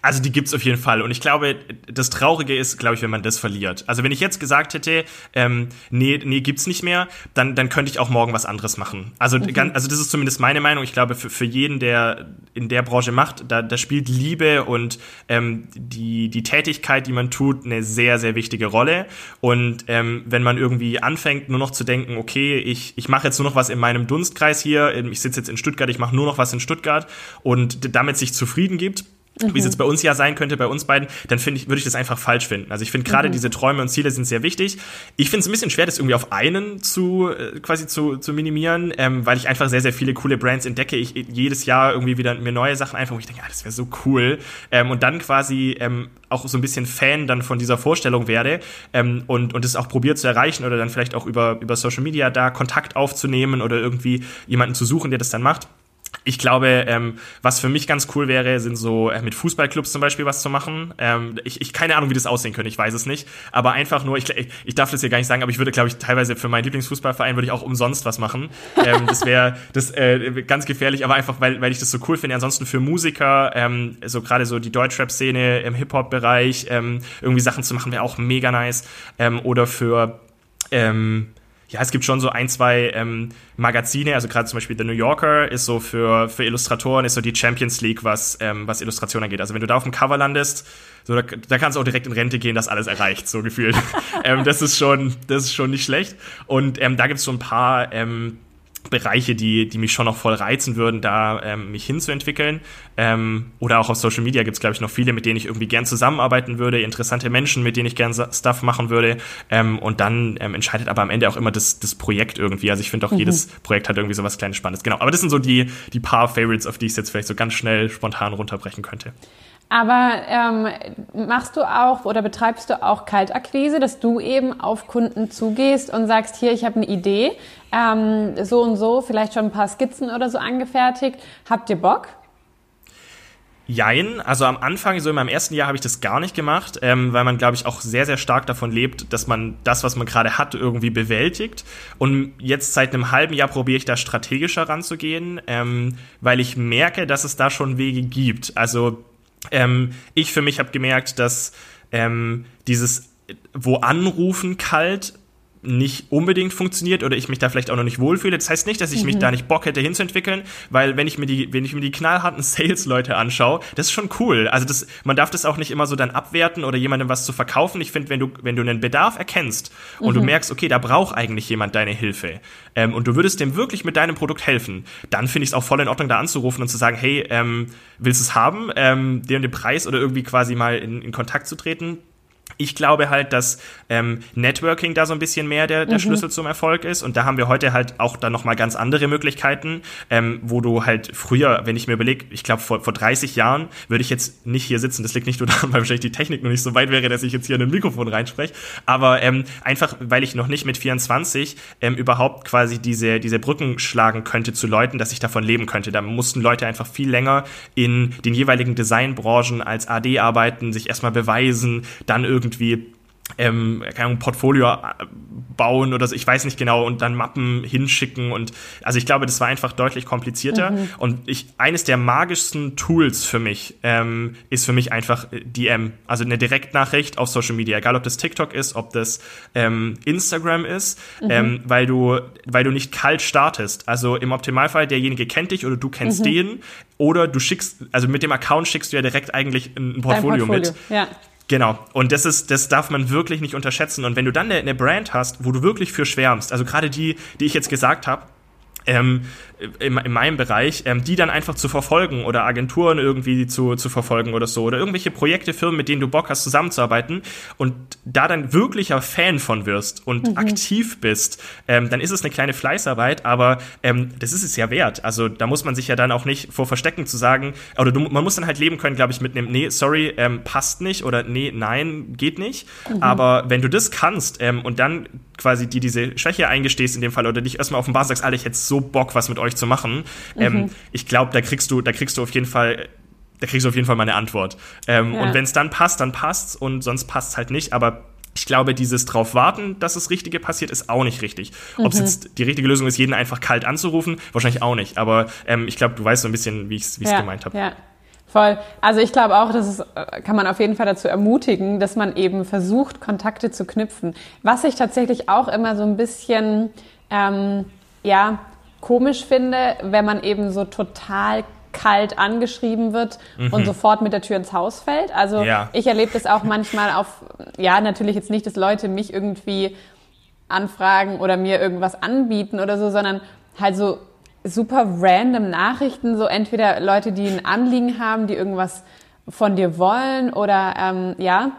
Also die gibt's auf jeden Fall. Und ich glaube, das Traurige ist, glaube ich, wenn man das verliert. Also wenn ich jetzt gesagt hätte, ähm, nee, nee, gibt's nicht mehr, dann, dann könnte ich auch morgen was anderes machen. Also, mhm. ganz, also das ist zumindest meine Meinung. Ich glaube, für, für jeden, der in der Branche macht, da, da spielt Liebe und ähm, die, die Tätigkeit, die man tut, eine sehr, sehr wichtige Rolle. Und ähm, wenn man irgendwie anfängt, nur noch zu denken, okay, ich, ich mache jetzt nur noch was in meinem Dunstkreis hier, ich sitze jetzt in Stuttgart, ich mache nur noch was in Stuttgart und damit sich zufrieden gibt. Wie es jetzt bei uns ja sein könnte, bei uns beiden, dann finde ich, würde ich das einfach falsch finden. Also ich finde gerade mhm. diese Träume und Ziele sind sehr wichtig. Ich finde es ein bisschen schwer, das irgendwie auf einen zu äh, quasi zu, zu minimieren, ähm, weil ich einfach sehr, sehr viele coole Brands entdecke. Ich jedes Jahr irgendwie wieder mir neue Sachen einfach, wo ich denke, ah, das wäre so cool. Ähm, und dann quasi ähm, auch so ein bisschen Fan dann von dieser Vorstellung werde ähm, und, und es auch probiert zu erreichen oder dann vielleicht auch über, über Social Media da Kontakt aufzunehmen oder irgendwie jemanden zu suchen, der das dann macht. Ich glaube, ähm, was für mich ganz cool wäre, sind so äh, mit Fußballclubs zum Beispiel was zu machen. Ähm, ich, ich keine Ahnung, wie das aussehen könnte, ich weiß es nicht. Aber einfach nur, ich, ich darf das hier gar nicht sagen, aber ich würde, glaube ich, teilweise für meinen Lieblingsfußballverein würde ich auch umsonst was machen. Ähm, das wäre das äh, ganz gefährlich, aber einfach, weil, weil ich das so cool finde. Ansonsten für Musiker, ähm, so gerade so die Deutschrap-Szene im Hip-Hop-Bereich, ähm, irgendwie Sachen zu machen, wäre auch mega nice. Ähm, oder für ähm, ja, es gibt schon so ein, zwei ähm, Magazine, also gerade zum Beispiel The New Yorker ist so für, für Illustratoren, ist so die Champions League, was, ähm, was Illustration angeht. Also wenn du da auf dem Cover landest, so, da, da kannst du auch direkt in Rente gehen, das alles erreicht, so gefühlt. ähm, das ist schon, das ist schon nicht schlecht. Und ähm, da gibt es so ein paar ähm, Bereiche, die, die mich schon noch voll reizen würden, da ähm, mich hinzuentwickeln. Ähm, oder auch auf Social Media gibt es, glaube ich, noch viele, mit denen ich irgendwie gern zusammenarbeiten würde, interessante Menschen, mit denen ich gern Stuff machen würde. Ähm, und dann ähm, entscheidet aber am Ende auch immer das, das Projekt irgendwie. Also ich finde auch, mhm. jedes Projekt hat irgendwie so was kleines Spannendes. Genau. Aber das sind so die, die paar Favorites, auf die ich es jetzt vielleicht so ganz schnell spontan runterbrechen könnte. Aber ähm, machst du auch oder betreibst du auch Kaltakquise, dass du eben auf Kunden zugehst und sagst, hier, ich habe eine Idee, ähm, so und so, vielleicht schon ein paar Skizzen oder so angefertigt. Habt ihr Bock? Jein, also am Anfang, so in meinem ersten Jahr habe ich das gar nicht gemacht, ähm, weil man, glaube ich, auch sehr, sehr stark davon lebt, dass man das, was man gerade hat, irgendwie bewältigt. Und jetzt seit einem halben Jahr probiere ich da strategischer ranzugehen, ähm, weil ich merke, dass es da schon Wege gibt. Also ähm, ich für mich habe gemerkt, dass ähm, dieses wo anrufen kalt nicht unbedingt funktioniert oder ich mich da vielleicht auch noch nicht wohlfühle. Das heißt nicht, dass ich mhm. mich da nicht Bock hätte hinzuentwickeln, weil wenn ich mir die, wenn ich mir die knallharten Sales-Leute anschaue, das ist schon cool. Also das, man darf das auch nicht immer so dann abwerten oder jemandem was zu verkaufen. Ich finde, wenn du, wenn du einen Bedarf erkennst und mhm. du merkst, okay, da braucht eigentlich jemand deine Hilfe ähm, und du würdest dem wirklich mit deinem Produkt helfen, dann finde ich es auch voll in Ordnung, da anzurufen und zu sagen, hey, ähm, willst du es haben, ähm, dir den Preis oder irgendwie quasi mal in, in Kontakt zu treten ich glaube halt, dass ähm, Networking da so ein bisschen mehr der, der mhm. Schlüssel zum Erfolg ist. Und da haben wir heute halt auch dann nochmal ganz andere Möglichkeiten, ähm, wo du halt früher, wenn ich mir überlege, ich glaube vor, vor 30 Jahren würde ich jetzt nicht hier sitzen. Das liegt nicht nur daran, weil wahrscheinlich die Technik noch nicht so weit wäre, dass ich jetzt hier in ein Mikrofon reinspreche. Aber ähm, einfach, weil ich noch nicht mit 24 ähm, überhaupt quasi diese, diese Brücken schlagen könnte zu Leuten, dass ich davon leben könnte. Da mussten Leute einfach viel länger in den jeweiligen Designbranchen als AD arbeiten, sich erstmal beweisen, dann irgendwie irgendwie ähm, keine Ahnung, Portfolio äh, bauen oder so, ich weiß nicht genau, und dann Mappen hinschicken und also ich glaube, das war einfach deutlich komplizierter. Mhm. Und ich, eines der magischsten Tools für mich ähm, ist für mich einfach äh, DM, also eine Direktnachricht auf Social Media, egal ob das TikTok ist, ob das ähm, Instagram ist, mhm. ähm, weil du, weil du nicht kalt startest. Also im Optimalfall, derjenige kennt dich oder du kennst mhm. den, oder du schickst, also mit dem Account schickst du ja direkt eigentlich ein Portfolio, Portfolio. mit. Ja. Genau. Und das ist, das darf man wirklich nicht unterschätzen. Und wenn du dann eine, eine Brand hast, wo du wirklich für schwärmst, also gerade die, die ich jetzt gesagt habe, ähm, in, in meinem Bereich, ähm, die dann einfach zu verfolgen oder Agenturen irgendwie zu, zu verfolgen oder so oder irgendwelche Projekte, Firmen, mit denen du Bock hast zusammenzuarbeiten und da dann wirklicher Fan von wirst und mhm. aktiv bist, ähm, dann ist es eine kleine Fleißarbeit, aber ähm, das ist es ja wert. Also da muss man sich ja dann auch nicht vor verstecken zu sagen, oder du, man muss dann halt leben können, glaube ich, mit einem, nee, sorry, ähm, passt nicht oder nee, nein, geht nicht. Mhm. Aber wenn du das kannst ähm, und dann quasi die diese Schwäche eingestehst in dem Fall oder dich erstmal auf den Bar sagst, Alter, ich hätte so Bock, was mit euch zu machen. Ähm, mhm. Ähm, ich glaube, da kriegst du, da kriegst du auf jeden Fall da kriegst du auf jeden Fall mal eine Antwort. Ähm, ja. Und wenn es dann passt, dann passt's und sonst passt es halt nicht. Aber ich glaube, dieses drauf warten, dass das Richtige passiert, ist auch nicht richtig. Mhm. Ob es jetzt die richtige Lösung ist, jeden einfach kalt anzurufen, wahrscheinlich auch nicht. Aber ähm, ich glaube, du weißt so ein bisschen, wie ich es ja, gemeint habe. Ja. Voll. Also ich glaube auch, das ist, äh, kann man auf jeden Fall dazu ermutigen, dass man eben versucht, Kontakte zu knüpfen. Was ich tatsächlich auch immer so ein bisschen, ähm, ja, komisch finde, wenn man eben so total kalt angeschrieben wird mhm. und sofort mit der Tür ins Haus fällt. Also ja. ich erlebe das auch manchmal auf, ja, natürlich jetzt nicht, dass Leute mich irgendwie anfragen oder mir irgendwas anbieten oder so, sondern halt so super random Nachrichten, so entweder Leute, die ein Anliegen haben, die irgendwas von dir wollen oder ähm, ja,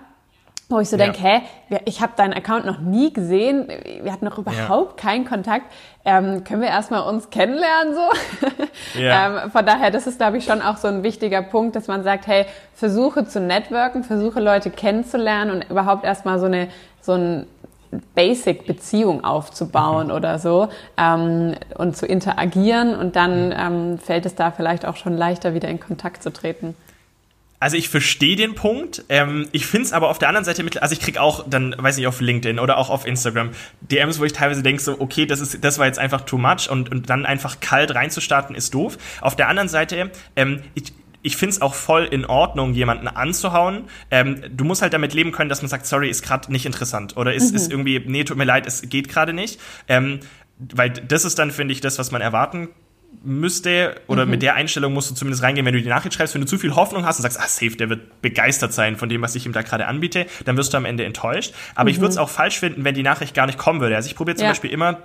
wo ich so ja. denke, hä, ich habe deinen Account noch nie gesehen, wir hatten noch überhaupt ja. keinen Kontakt. Ähm, können wir erstmal uns kennenlernen so? Ja. ähm, von daher, das ist, glaube ich, schon auch so ein wichtiger Punkt, dass man sagt, hey, versuche zu networken, versuche Leute kennenzulernen und überhaupt erstmal so eine so ein Basic-Beziehung aufzubauen mhm. oder so ähm, und zu interagieren und dann mhm. ähm, fällt es da vielleicht auch schon leichter, wieder in Kontakt zu treten. Also ich verstehe den Punkt. Ähm, ich finde es aber auf der anderen Seite mit, also ich kriege auch dann, weiß nicht, auf LinkedIn oder auch auf Instagram DMs, wo ich teilweise denke so, okay, das ist, das war jetzt einfach too much und, und dann einfach kalt reinzustarten ist doof. Auf der anderen Seite, ähm, ich, ich finde es auch voll in Ordnung, jemanden anzuhauen. Ähm, du musst halt damit leben können, dass man sagt, sorry, ist gerade nicht interessant oder ist, mhm. ist irgendwie, nee, tut mir leid, es geht gerade nicht. Ähm, weil das ist dann, finde ich, das, was man erwarten müsste, oder mhm. mit der Einstellung musst du zumindest reingehen, wenn du die Nachricht schreibst, wenn du zu viel Hoffnung hast und sagst, ah, safe, der wird begeistert sein von dem, was ich ihm da gerade anbiete, dann wirst du am Ende enttäuscht. Aber mhm. ich würde es auch falsch finden, wenn die Nachricht gar nicht kommen würde. Also ich probiere zum ja. Beispiel immer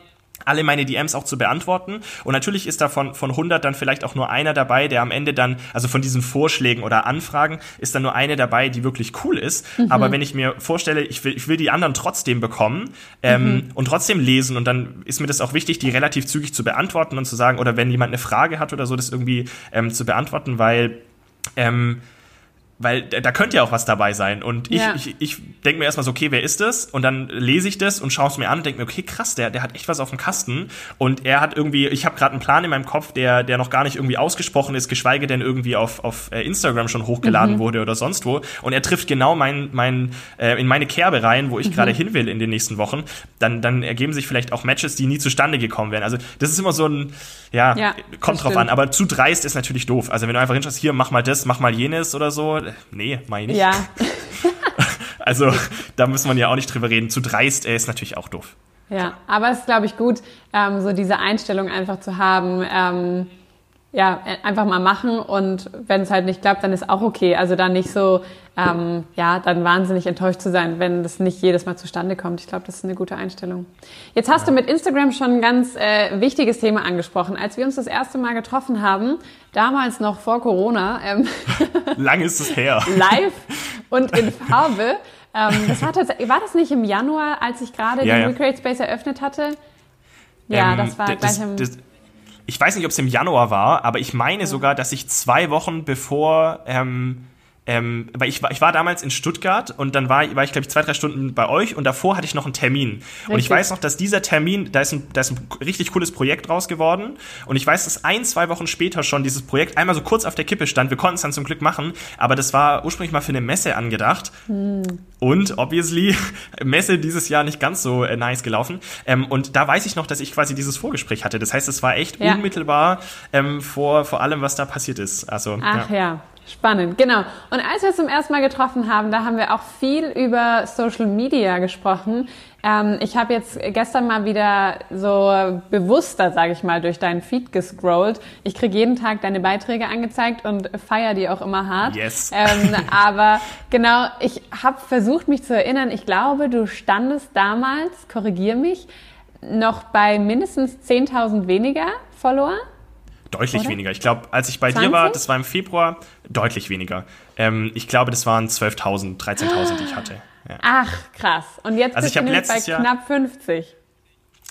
alle meine DMs auch zu beantworten. Und natürlich ist davon von 100 dann vielleicht auch nur einer dabei, der am Ende dann, also von diesen Vorschlägen oder Anfragen, ist dann nur eine dabei, die wirklich cool ist. Mhm. Aber wenn ich mir vorstelle, ich will, ich will die anderen trotzdem bekommen ähm, mhm. und trotzdem lesen und dann ist mir das auch wichtig, die relativ zügig zu beantworten und zu sagen, oder wenn jemand eine Frage hat oder so, das irgendwie ähm, zu beantworten, weil ähm, weil da könnte ja auch was dabei sein. Und ich, ja. ich, ich denke mir erstmal so, okay, wer ist das? Und dann lese ich das und schaue es mir an und denke mir, okay, krass, der, der hat echt was auf dem Kasten. Und er hat irgendwie, ich habe gerade einen Plan in meinem Kopf, der, der noch gar nicht irgendwie ausgesprochen ist, geschweige denn irgendwie auf, auf äh, Instagram schon hochgeladen mhm. wurde oder sonst wo. Und er trifft genau mein, mein, äh, in meine Kerbe rein, wo ich mhm. gerade hin will in den nächsten Wochen. Dann, dann ergeben sich vielleicht auch Matches, die nie zustande gekommen wären. Also das ist immer so ein, ja, ja kommt drauf an. Aber zu dreist ist natürlich doof. Also wenn du einfach hinschaust, hier, mach mal das, mach mal jenes oder so, nee, meine ich. Ja. also da muss man ja auch nicht drüber reden. Zu dreist er ist natürlich auch doof. Ja, aber es ist, glaube ich, gut, ähm, so diese Einstellung einfach zu haben. Ähm, ja, einfach mal machen und wenn es halt nicht klappt, dann ist auch okay. Also dann nicht so, ähm, ja, dann wahnsinnig enttäuscht zu sein, wenn das nicht jedes Mal zustande kommt. Ich glaube, das ist eine gute Einstellung. Jetzt hast du mit Instagram schon ein ganz äh, wichtiges Thema angesprochen. Als wir uns das erste Mal getroffen haben, damals noch vor Corona, ähm, lang ist es her, live und in Farbe. Ähm, das war, tatsächlich, war das nicht im Januar, als ich gerade ja, den ja. Recreate Space eröffnet hatte? Ja, ähm, das war gleich im... Das, ich weiß nicht, ob es im Januar war, aber ich meine sogar, dass ich zwei Wochen bevor ähm, ähm, weil ich war, ich war damals in Stuttgart und dann war, war ich, glaube ich, zwei, drei Stunden bei euch und davor hatte ich noch einen Termin. Richtig. Und ich weiß noch, dass dieser Termin, da ist, ein, da ist ein richtig cooles Projekt raus geworden. Und ich weiß, dass ein, zwei Wochen später schon dieses Projekt einmal so kurz auf der Kippe stand. Wir konnten es dann zum Glück machen, aber das war ursprünglich mal für eine Messe angedacht. Hm. Und obviously, Messe dieses Jahr nicht ganz so äh, nice gelaufen. Ähm, und da weiß ich noch, dass ich quasi dieses Vorgespräch hatte. Das heißt, es war echt ja. unmittelbar ähm, vor, vor allem, was da passiert ist. Also, Ach ja. ja. Spannend, genau. Und als wir zum ersten Mal getroffen haben, da haben wir auch viel über Social Media gesprochen. Ähm, ich habe jetzt gestern mal wieder so bewusster, sage ich mal, durch deinen Feed gescrollt. Ich kriege jeden Tag deine Beiträge angezeigt und feier die auch immer hart. Yes. Ähm, aber genau, ich habe versucht, mich zu erinnern. Ich glaube, du standest damals, korrigier mich, noch bei mindestens 10.000 weniger Follower. Deutlich Oder? weniger. Ich glaube, als ich bei 20? dir war, das war im Februar, deutlich weniger. Ähm, ich glaube, das waren 12.000, 13.000, die ich hatte. Ja. Ach, krass. Und jetzt also bist du bei Jahr, knapp 50.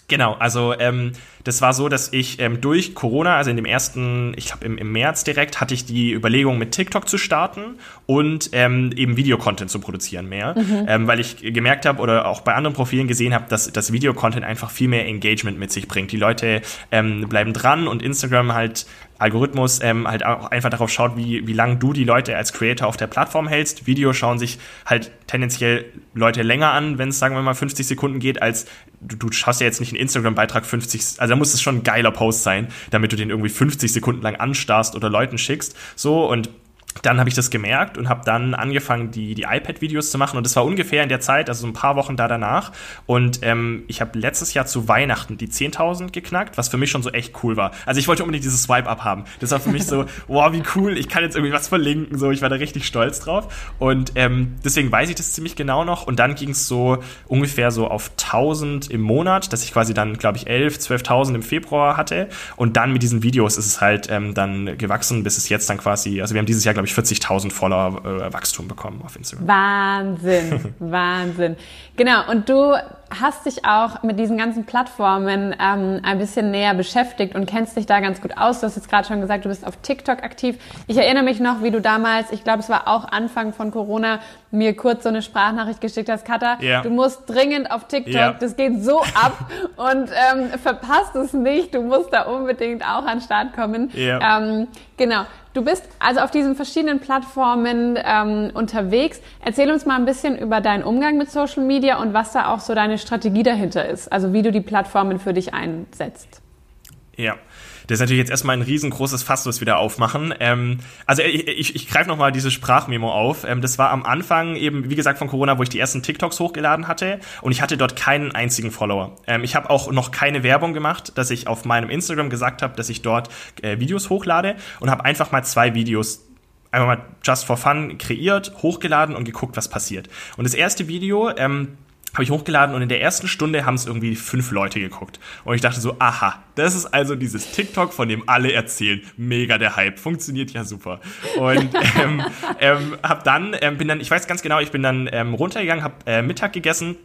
Genau, also ähm, das war so, dass ich ähm, durch Corona, also in dem ersten, ich glaube im, im März direkt, hatte ich die Überlegung, mit TikTok zu starten und ähm, eben Videocontent zu produzieren mehr, mhm. ähm, weil ich gemerkt habe oder auch bei anderen Profilen gesehen habe, dass das Videocontent einfach viel mehr Engagement mit sich bringt. Die Leute ähm, bleiben dran und Instagram halt Algorithmus ähm, halt auch einfach darauf schaut, wie, wie lange du die Leute als Creator auf der Plattform hältst. Videos schauen sich halt tendenziell Leute länger an, wenn es, sagen wir mal, 50 Sekunden geht, als du, du schaust ja jetzt nicht einen Instagram-Beitrag 50, also da muss es schon ein geiler Post sein, damit du den irgendwie 50 Sekunden lang anstarrst oder Leuten schickst. So und dann habe ich das gemerkt und habe dann angefangen, die, die iPad-Videos zu machen. Und das war ungefähr in der Zeit, also so ein paar Wochen da danach. Und ähm, ich habe letztes Jahr zu Weihnachten die 10.000 geknackt, was für mich schon so echt cool war. Also ich wollte unbedingt dieses Swipe-Up haben. Das war für mich so, wow, wie cool, ich kann jetzt irgendwie was verlinken. So, ich war da richtig stolz drauf. Und ähm, deswegen weiß ich das ziemlich genau noch. Und dann ging es so ungefähr so auf 1.000 im Monat, dass ich quasi dann, glaube ich, 11, 12.000 im Februar hatte. Und dann mit diesen Videos ist es halt ähm, dann gewachsen, bis es jetzt dann quasi, also wir haben dieses Jahr, glaube ich, 40.000 Follower äh, Wachstum bekommen auf Instagram. Wahnsinn, Wahnsinn. Genau, und du hast dich auch mit diesen ganzen Plattformen ähm, ein bisschen näher beschäftigt und kennst dich da ganz gut aus. Du hast jetzt gerade schon gesagt, du bist auf TikTok aktiv. Ich erinnere mich noch, wie du damals, ich glaube, es war auch Anfang von Corona, mir kurz so eine Sprachnachricht geschickt hast, Katha, yeah. du musst dringend auf TikTok, yeah. das geht so ab und ähm, verpasst es nicht, du musst da unbedingt auch an den Start kommen. Yeah. Ähm, genau. Du bist also auf diesen verschiedenen Plattformen ähm, unterwegs. Erzähl uns mal ein bisschen über deinen Umgang mit Social Media und was da auch so deine Strategie dahinter ist, also wie du die Plattformen für dich einsetzt. Ja, das ist natürlich jetzt erstmal ein riesengroßes Fass, das wir wieder aufmachen. Ähm, also ich, ich, ich greife nochmal diese Sprachmemo auf. Ähm, das war am Anfang eben, wie gesagt, von Corona, wo ich die ersten TikToks hochgeladen hatte und ich hatte dort keinen einzigen Follower. Ähm, ich habe auch noch keine Werbung gemacht, dass ich auf meinem Instagram gesagt habe, dass ich dort äh, Videos hochlade und habe einfach mal zwei Videos einfach mal just for fun kreiert, hochgeladen und geguckt, was passiert. Und das erste Video, ähm, habe ich hochgeladen und in der ersten Stunde haben es irgendwie fünf Leute geguckt. Und ich dachte so, aha, das ist also dieses TikTok, von dem alle erzählen. Mega der Hype, funktioniert ja super. Und ähm, ähm, hab dann, ähm, bin dann, ich weiß ganz genau, ich bin dann ähm, runtergegangen, habe äh, Mittag gegessen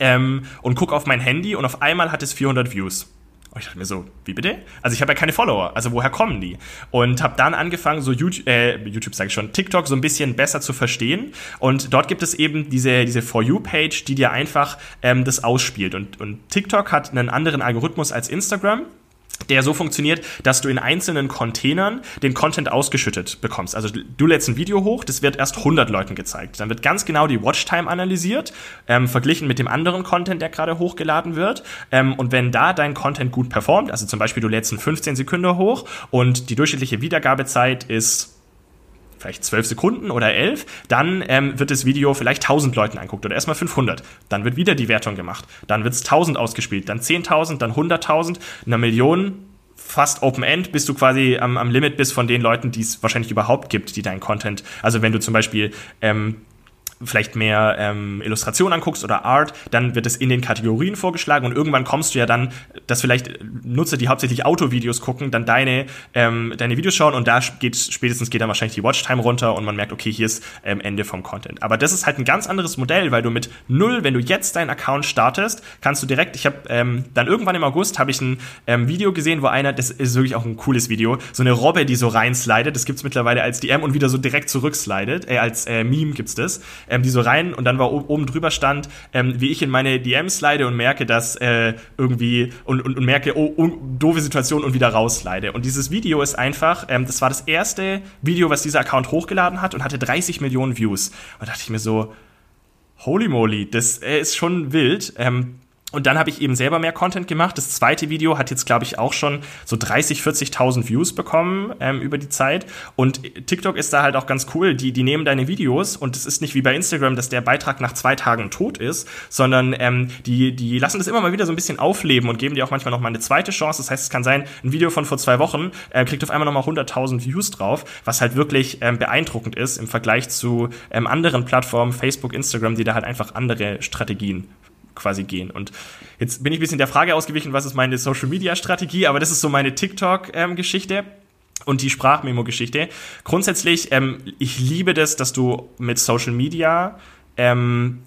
ähm, und guck auf mein Handy und auf einmal hat es 400 Views. Und ich dachte mir so, wie bitte? Also ich habe ja keine Follower, also woher kommen die? Und habe dann angefangen, so YouTube, äh, YouTube sage ich schon, TikTok so ein bisschen besser zu verstehen. Und dort gibt es eben diese, diese For You-Page, die dir einfach ähm, das ausspielt. Und, und TikTok hat einen anderen Algorithmus als Instagram der so funktioniert, dass du in einzelnen Containern den Content ausgeschüttet bekommst. Also du lädst ein Video hoch, das wird erst 100 Leuten gezeigt. Dann wird ganz genau die Watchtime analysiert, ähm, verglichen mit dem anderen Content, der gerade hochgeladen wird. Ähm, und wenn da dein Content gut performt, also zum Beispiel du lädst einen 15 Sekunden hoch und die durchschnittliche Wiedergabezeit ist vielleicht zwölf Sekunden oder elf, dann ähm, wird das Video vielleicht 1000 Leuten anguckt oder erstmal 500. Dann wird wieder die Wertung gemacht. Dann wird es 1000 ausgespielt, dann 10.000, dann 100.000, eine Million fast Open End, bis du quasi am, am Limit bist von den Leuten, die es wahrscheinlich überhaupt gibt, die deinen Content, also wenn du zum Beispiel ähm, vielleicht mehr ähm, Illustration anguckst oder Art, dann wird es in den Kategorien vorgeschlagen und irgendwann kommst du ja dann, dass vielleicht Nutzer, die hauptsächlich Autovideos gucken, dann deine, ähm, deine Videos schauen und da geht spätestens geht dann wahrscheinlich die Watchtime runter und man merkt, okay, hier ist ähm, Ende vom Content. Aber das ist halt ein ganz anderes Modell, weil du mit null, wenn du jetzt deinen Account startest, kannst du direkt, ich habe ähm, dann irgendwann im August habe ich ein ähm, Video gesehen, wo einer, das ist wirklich auch ein cooles Video, so eine Robbe, die so reinslidet, das gibt's mittlerweile als DM und wieder so direkt zurückslidet, äh, als äh, Meme gibt's das ähm, die so rein und dann war oben drüber stand, ähm, wie ich in meine DMs slide und merke, dass äh, irgendwie und, und, und merke, oh, oh, doofe Situation und wieder rausslide. Und dieses Video ist einfach, ähm, das war das erste Video, was dieser Account hochgeladen hat und hatte 30 Millionen Views. Und da dachte ich mir so, holy moly, das äh, ist schon wild. Ähm, und dann habe ich eben selber mehr Content gemacht. Das zweite Video hat jetzt, glaube ich, auch schon so 30, 40.000 Views bekommen ähm, über die Zeit. Und TikTok ist da halt auch ganz cool. Die, die nehmen deine Videos und es ist nicht wie bei Instagram, dass der Beitrag nach zwei Tagen tot ist, sondern ähm, die, die lassen das immer mal wieder so ein bisschen aufleben und geben dir auch manchmal noch mal eine zweite Chance. Das heißt, es kann sein, ein Video von vor zwei Wochen äh, kriegt auf einmal noch mal 100.000 Views drauf, was halt wirklich ähm, beeindruckend ist im Vergleich zu ähm, anderen Plattformen, Facebook, Instagram, die da halt einfach andere Strategien quasi gehen. Und jetzt bin ich ein bisschen der Frage ausgewichen, was ist meine Social Media Strategie, aber das ist so meine TikTok-Geschichte. Ähm, und die Sprachmemo-Geschichte. Grundsätzlich, ähm, ich liebe das, dass du mit Social Media ähm,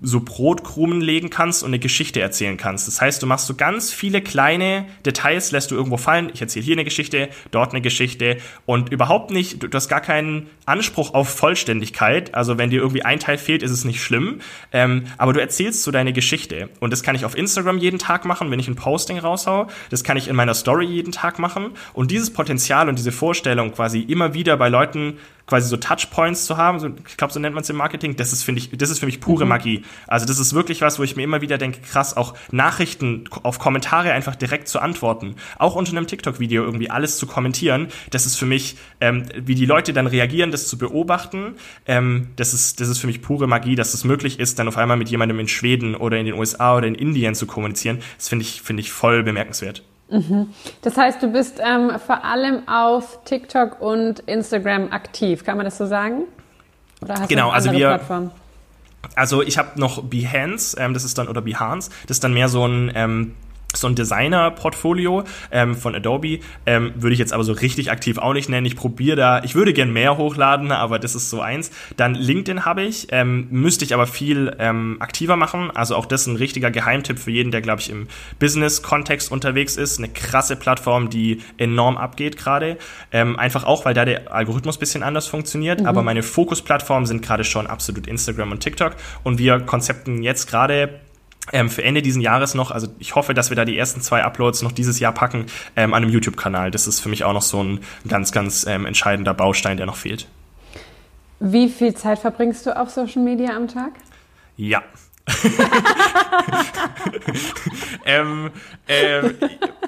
so Brotkrumen legen kannst und eine Geschichte erzählen kannst. Das heißt, du machst so ganz viele kleine Details, lässt du irgendwo fallen. Ich erzähle hier eine Geschichte, dort eine Geschichte und überhaupt nicht, du, hast gar keinen Anspruch auf Vollständigkeit. Also wenn dir irgendwie ein Teil fehlt, ist es nicht schlimm. Ähm, aber du erzählst so deine Geschichte. Und das kann ich auf Instagram jeden Tag machen, wenn ich ein Posting raushau. Das kann ich in meiner Story jeden Tag machen. Und dieses Potenzial und diese Vorstellung quasi immer wieder bei Leuten quasi so Touchpoints zu haben, so, ich glaube, so nennt man es im Marketing, das ist, finde ich, das ist für mich pure mhm. Magie. Also das ist wirklich was, wo ich mir immer wieder denke, krass, auch Nachrichten auf Kommentare einfach direkt zu antworten, auch unter einem TikTok-Video irgendwie alles zu kommentieren, das ist für mich, ähm, wie die Leute dann reagieren, das zu beobachten, ähm, das ist, das ist für mich pure Magie, dass es möglich ist, dann auf einmal mit jemandem in Schweden oder in den USA oder in Indien zu kommunizieren. Das finde ich, finde ich voll bemerkenswert. Mhm. Das heißt, du bist ähm, vor allem auf TikTok und Instagram aktiv, kann man das so sagen? Oder hast genau, du also wir. Plattformen? Also ich habe noch Behance, ähm, das ist dann oder Behance, das ist dann mehr so ein ähm, so ein Designer-Portfolio ähm, von Adobe ähm, würde ich jetzt aber so richtig aktiv auch nicht nennen. Ich probiere da, ich würde gern mehr hochladen, aber das ist so eins. Dann LinkedIn habe ich, ähm, müsste ich aber viel ähm, aktiver machen. Also auch das ist ein richtiger Geheimtipp für jeden, der glaube ich im Business-Kontext unterwegs ist. Eine krasse Plattform, die enorm abgeht gerade. Ähm, einfach auch, weil da der Algorithmus bisschen anders funktioniert. Mhm. Aber meine Fokus-Plattformen sind gerade schon absolut Instagram und TikTok und wir konzepten jetzt gerade ähm, für Ende diesen Jahres noch, also ich hoffe, dass wir da die ersten zwei Uploads noch dieses Jahr packen, ähm, an einem YouTube-Kanal. Das ist für mich auch noch so ein ganz, ganz ähm, entscheidender Baustein, der noch fehlt. Wie viel Zeit verbringst du auf Social Media am Tag? Ja. ähm, ähm,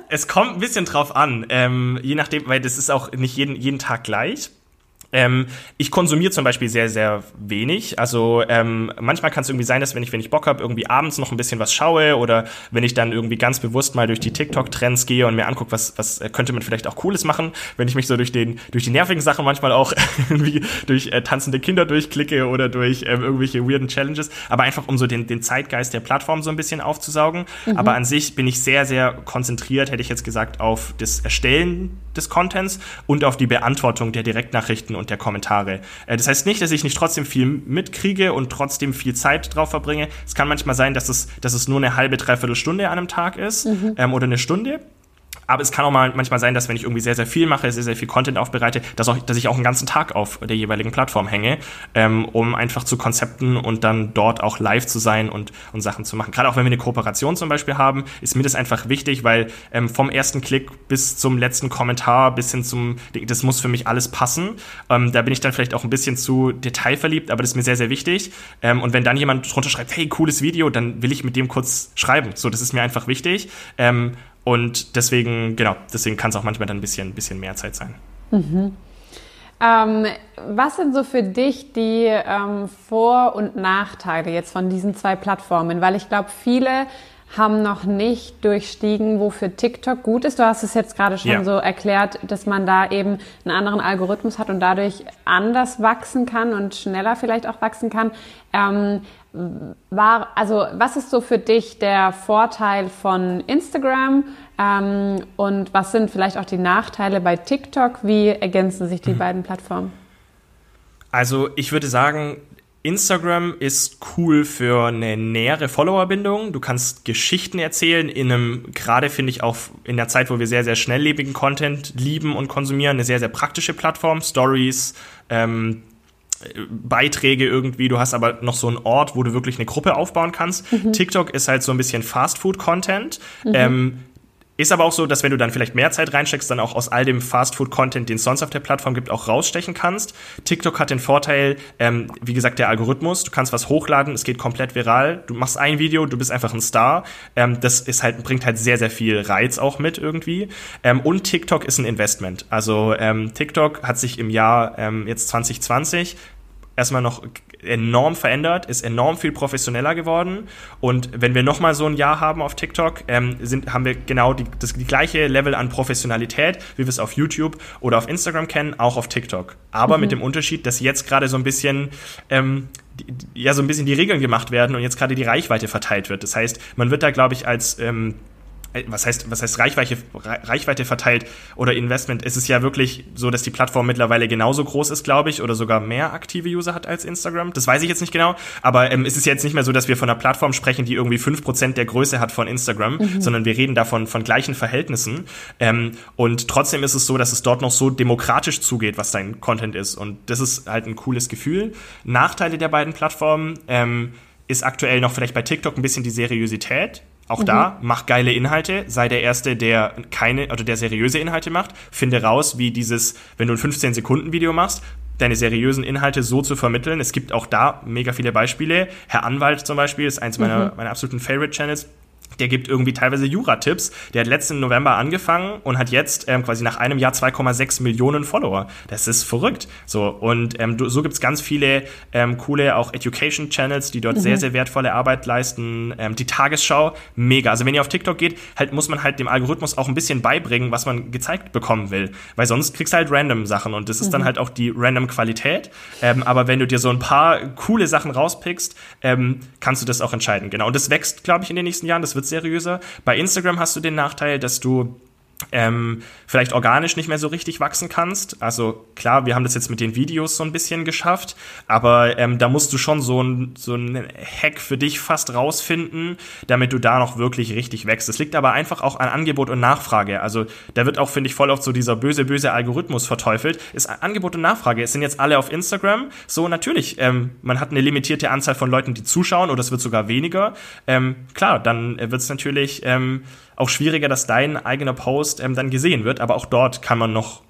es kommt ein bisschen drauf an, ähm, je nachdem, weil das ist auch nicht jeden, jeden Tag gleich. Ähm, ich konsumiere zum Beispiel sehr, sehr wenig. Also ähm, manchmal kann es irgendwie sein, dass wenn ich, wenn ich Bock habe, irgendwie abends noch ein bisschen was schaue oder wenn ich dann irgendwie ganz bewusst mal durch die TikTok-Trends gehe und mir angucke, was, was könnte man vielleicht auch Cooles machen, wenn ich mich so durch, den, durch die nervigen Sachen manchmal auch irgendwie durch äh, tanzende Kinder durchklicke oder durch ähm, irgendwelche weirden Challenges, aber einfach um so den, den Zeitgeist der Plattform so ein bisschen aufzusaugen. Mhm. Aber an sich bin ich sehr, sehr konzentriert, hätte ich jetzt gesagt, auf das Erstellen des Contents und auf die Beantwortung der Direktnachrichten und der Kommentare. Äh, das heißt nicht, dass ich nicht trotzdem viel mitkriege und trotzdem viel Zeit drauf verbringe. Es kann manchmal sein, dass es, dass es nur eine halbe, dreiviertel Stunde an einem Tag ist mhm. ähm, oder eine Stunde. Aber es kann auch mal manchmal sein, dass wenn ich irgendwie sehr, sehr viel mache, sehr, sehr viel Content aufbereite, dass, auch, dass ich auch einen ganzen Tag auf der jeweiligen Plattform hänge, ähm, um einfach zu Konzepten und dann dort auch live zu sein und, und Sachen zu machen. Gerade auch wenn wir eine Kooperation zum Beispiel haben, ist mir das einfach wichtig, weil ähm, vom ersten Klick bis zum letzten Kommentar, bis hin zum, das muss für mich alles passen. Ähm, da bin ich dann vielleicht auch ein bisschen zu detailverliebt, aber das ist mir sehr, sehr wichtig. Ähm, und wenn dann jemand drunter schreibt, hey, cooles Video, dann will ich mit dem kurz schreiben. So, das ist mir einfach wichtig. Und deswegen, genau, deswegen kann es auch manchmal dann ein bisschen, ein bisschen mehr Zeit sein. Mhm. Ähm, was sind so für dich die ähm, Vor- und Nachteile jetzt von diesen zwei Plattformen? Weil ich glaube, viele haben noch nicht durchstiegen, wofür TikTok gut ist. Du hast es jetzt gerade schon ja. so erklärt, dass man da eben einen anderen Algorithmus hat und dadurch anders wachsen kann und schneller vielleicht auch wachsen kann. Ähm, war, also was ist so für dich der Vorteil von Instagram ähm, und was sind vielleicht auch die Nachteile bei TikTok? Wie ergänzen sich die mhm. beiden Plattformen? Also ich würde sagen, Instagram ist cool für eine nähere Followerbindung. Du kannst Geschichten erzählen in einem, gerade finde ich auch in der Zeit, wo wir sehr, sehr schnelllebigen Content lieben und konsumieren, eine sehr, sehr praktische Plattform. Stories, ähm, Beiträge irgendwie, du hast aber noch so einen Ort, wo du wirklich eine Gruppe aufbauen kannst. Mhm. TikTok ist halt so ein bisschen Fast-Food-Content. Mhm. Ähm, ist aber auch so, dass wenn du dann vielleicht mehr Zeit reinsteckst, dann auch aus all dem Fast-Food-Content, den es sonst auf der Plattform gibt, auch rausstechen kannst. TikTok hat den Vorteil, ähm, wie gesagt, der Algorithmus. Du kannst was hochladen, es geht komplett viral. Du machst ein Video, du bist einfach ein Star. Ähm, das ist halt, bringt halt sehr, sehr viel Reiz auch mit irgendwie. Ähm, und TikTok ist ein Investment. Also ähm, TikTok hat sich im Jahr ähm, jetzt 2020 erstmal noch enorm verändert, ist enorm viel professioneller geworden. Und wenn wir nochmal so ein Jahr haben auf TikTok, ähm, sind, haben wir genau die, das die gleiche Level an Professionalität, wie wir es auf YouTube oder auf Instagram kennen, auch auf TikTok. Aber mhm. mit dem Unterschied, dass jetzt gerade so ein bisschen ähm, die, ja so ein bisschen die Regeln gemacht werden und jetzt gerade die Reichweite verteilt wird. Das heißt, man wird da, glaube ich, als ähm, äh, was heißt, was heißt Reichweite, Reichweite verteilt oder Investment? Es ist ja wirklich so, dass die Plattform mittlerweile genauso groß ist, glaube ich, oder sogar mehr aktive User hat als Instagram. Das weiß ich jetzt nicht genau, aber ähm, es ist jetzt nicht mehr so, dass wir von einer Plattform sprechen, die irgendwie fünf Prozent der Größe hat von Instagram, mhm. sondern wir reden davon von gleichen Verhältnissen. Ähm, und trotzdem ist es so, dass es dort noch so demokratisch zugeht, was dein Content ist. Und das ist halt ein cooles Gefühl. Nachteile der beiden Plattformen ähm, ist aktuell noch vielleicht bei TikTok ein bisschen die Seriosität. Auch mhm. da, mach geile Inhalte, sei der Erste, der keine oder der seriöse Inhalte macht. Finde raus, wie dieses, wenn du ein 15-Sekunden-Video machst, deine seriösen Inhalte so zu vermitteln. Es gibt auch da mega viele Beispiele. Herr Anwalt zum Beispiel ist eins meiner, mhm. meiner absoluten Favorite-Channels der gibt irgendwie teilweise Jura-Tipps. Der hat letzten November angefangen und hat jetzt ähm, quasi nach einem Jahr 2,6 Millionen Follower. Das ist verrückt. So und ähm, so gibt's ganz viele ähm, coole auch Education-Channels, die dort mhm. sehr sehr wertvolle Arbeit leisten. Ähm, die Tagesschau mega. Also wenn ihr auf TikTok geht, halt muss man halt dem Algorithmus auch ein bisschen beibringen, was man gezeigt bekommen will, weil sonst kriegst du halt random Sachen und das ist mhm. dann halt auch die random Qualität. Ähm, aber wenn du dir so ein paar coole Sachen rauspickst, ähm, kannst du das auch entscheiden. Genau. Und das wächst, glaube ich, in den nächsten Jahren. Das wird seriöser. Bei Instagram hast du den Nachteil, dass du ähm, vielleicht organisch nicht mehr so richtig wachsen kannst. Also klar, wir haben das jetzt mit den Videos so ein bisschen geschafft, aber ähm, da musst du schon so ein, so ein Hack für dich fast rausfinden, damit du da noch wirklich richtig wächst. Das liegt aber einfach auch an Angebot und Nachfrage. Also da wird auch, finde ich, voll oft so dieser böse, böse Algorithmus verteufelt. Ist Angebot und Nachfrage. Es sind jetzt alle auf Instagram. So natürlich, ähm, man hat eine limitierte Anzahl von Leuten, die zuschauen oder es wird sogar weniger. Ähm, klar, dann wird es natürlich ähm, auch schwieriger, dass dein eigener Post ähm, dann gesehen wird. Aber auch dort kann man noch,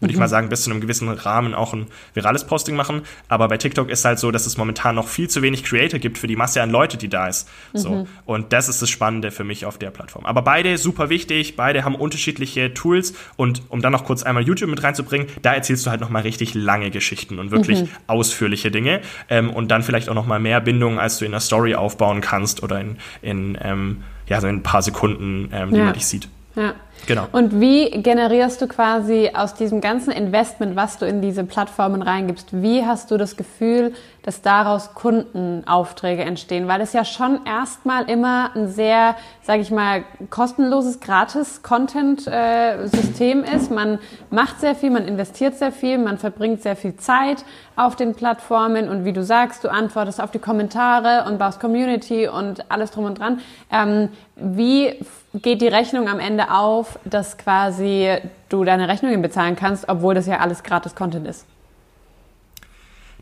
würde mhm. ich mal sagen, bis zu einem gewissen Rahmen auch ein virales Posting machen. Aber bei TikTok ist halt so, dass es momentan noch viel zu wenig Creator gibt für die Masse an Leute, die da ist. Mhm. So. Und das ist das Spannende für mich auf der Plattform. Aber beide super wichtig, beide haben unterschiedliche Tools. Und um dann noch kurz einmal YouTube mit reinzubringen, da erzählst du halt noch mal richtig lange Geschichten und wirklich mhm. ausführliche Dinge. Ähm, und dann vielleicht auch noch mal mehr Bindungen, als du in einer Story aufbauen kannst oder in, in ähm, ja, so in ein paar Sekunden, ähm, die ja. man dich sieht. Ja. Genau. Und wie generierst du quasi aus diesem ganzen Investment, was du in diese Plattformen reingibst, wie hast du das Gefühl, dass daraus Kundenaufträge entstehen? Weil es ja schon erstmal immer ein sehr, sage ich mal, kostenloses, gratis Content-System äh, ist. Man macht sehr viel, man investiert sehr viel, man verbringt sehr viel Zeit auf den Plattformen und wie du sagst, du antwortest auf die Kommentare und baust Community und alles drum und dran. Ähm, wie geht die Rechnung am Ende auf, dass quasi du deine Rechnungen bezahlen kannst, obwohl das ja alles gratis Content ist?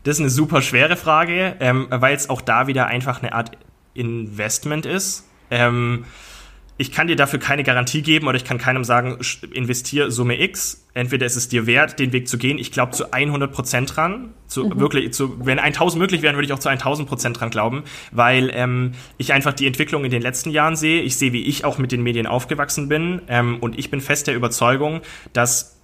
Das ist eine super schwere Frage, ähm, weil es auch da wieder einfach eine Art Investment ist. Ähm, ich kann dir dafür keine Garantie geben oder ich kann keinem sagen, investier Summe X. Entweder ist es dir wert, den Weg zu gehen. Ich glaube zu 100 Prozent dran. Zu, mhm. wirklich, zu, wenn 1000 möglich wären, würde ich auch zu 1000 Prozent dran glauben, weil ähm, ich einfach die Entwicklung in den letzten Jahren sehe. Ich sehe, wie ich auch mit den Medien aufgewachsen bin ähm, und ich bin fest der Überzeugung, dass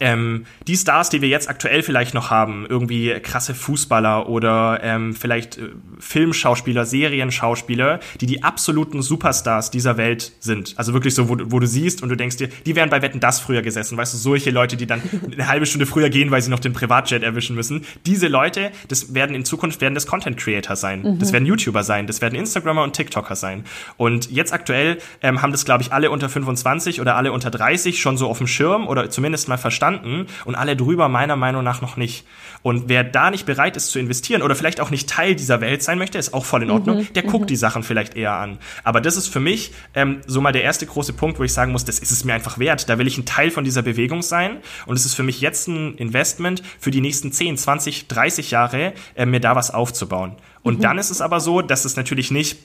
ähm, die Stars, die wir jetzt aktuell vielleicht noch haben, irgendwie krasse Fußballer oder ähm, vielleicht äh, Filmschauspieler, Serienschauspieler, die die absoluten Superstars dieser Welt sind. Also wirklich so, wo, wo du siehst und du denkst dir, die wären bei Wetten das früher gesessen. Weißt du, solche Leute, die dann eine halbe Stunde früher gehen, weil sie noch den Privatjet erwischen müssen. Diese Leute, das werden in Zukunft werden das Content Creator sein. Mhm. Das werden YouTuber sein. Das werden Instagrammer und TikToker sein. Und jetzt aktuell ähm, haben das, glaube ich, alle unter 25 oder alle unter 30 schon so auf dem Schirm oder zumindest mal verstanden verstanden und alle drüber meiner Meinung nach noch nicht. Und wer da nicht bereit ist zu investieren oder vielleicht auch nicht Teil dieser Welt sein möchte, ist auch voll in Ordnung. Mhm, der guckt mhm. die Sachen vielleicht eher an. Aber das ist für mich ähm, so mal der erste große Punkt, wo ich sagen muss, das ist es mir einfach wert. Da will ich ein Teil von dieser Bewegung sein. Und es ist für mich jetzt ein Investment für die nächsten 10, 20, 30 Jahre, äh, mir da was aufzubauen. Und mhm. dann ist es aber so, dass es natürlich nicht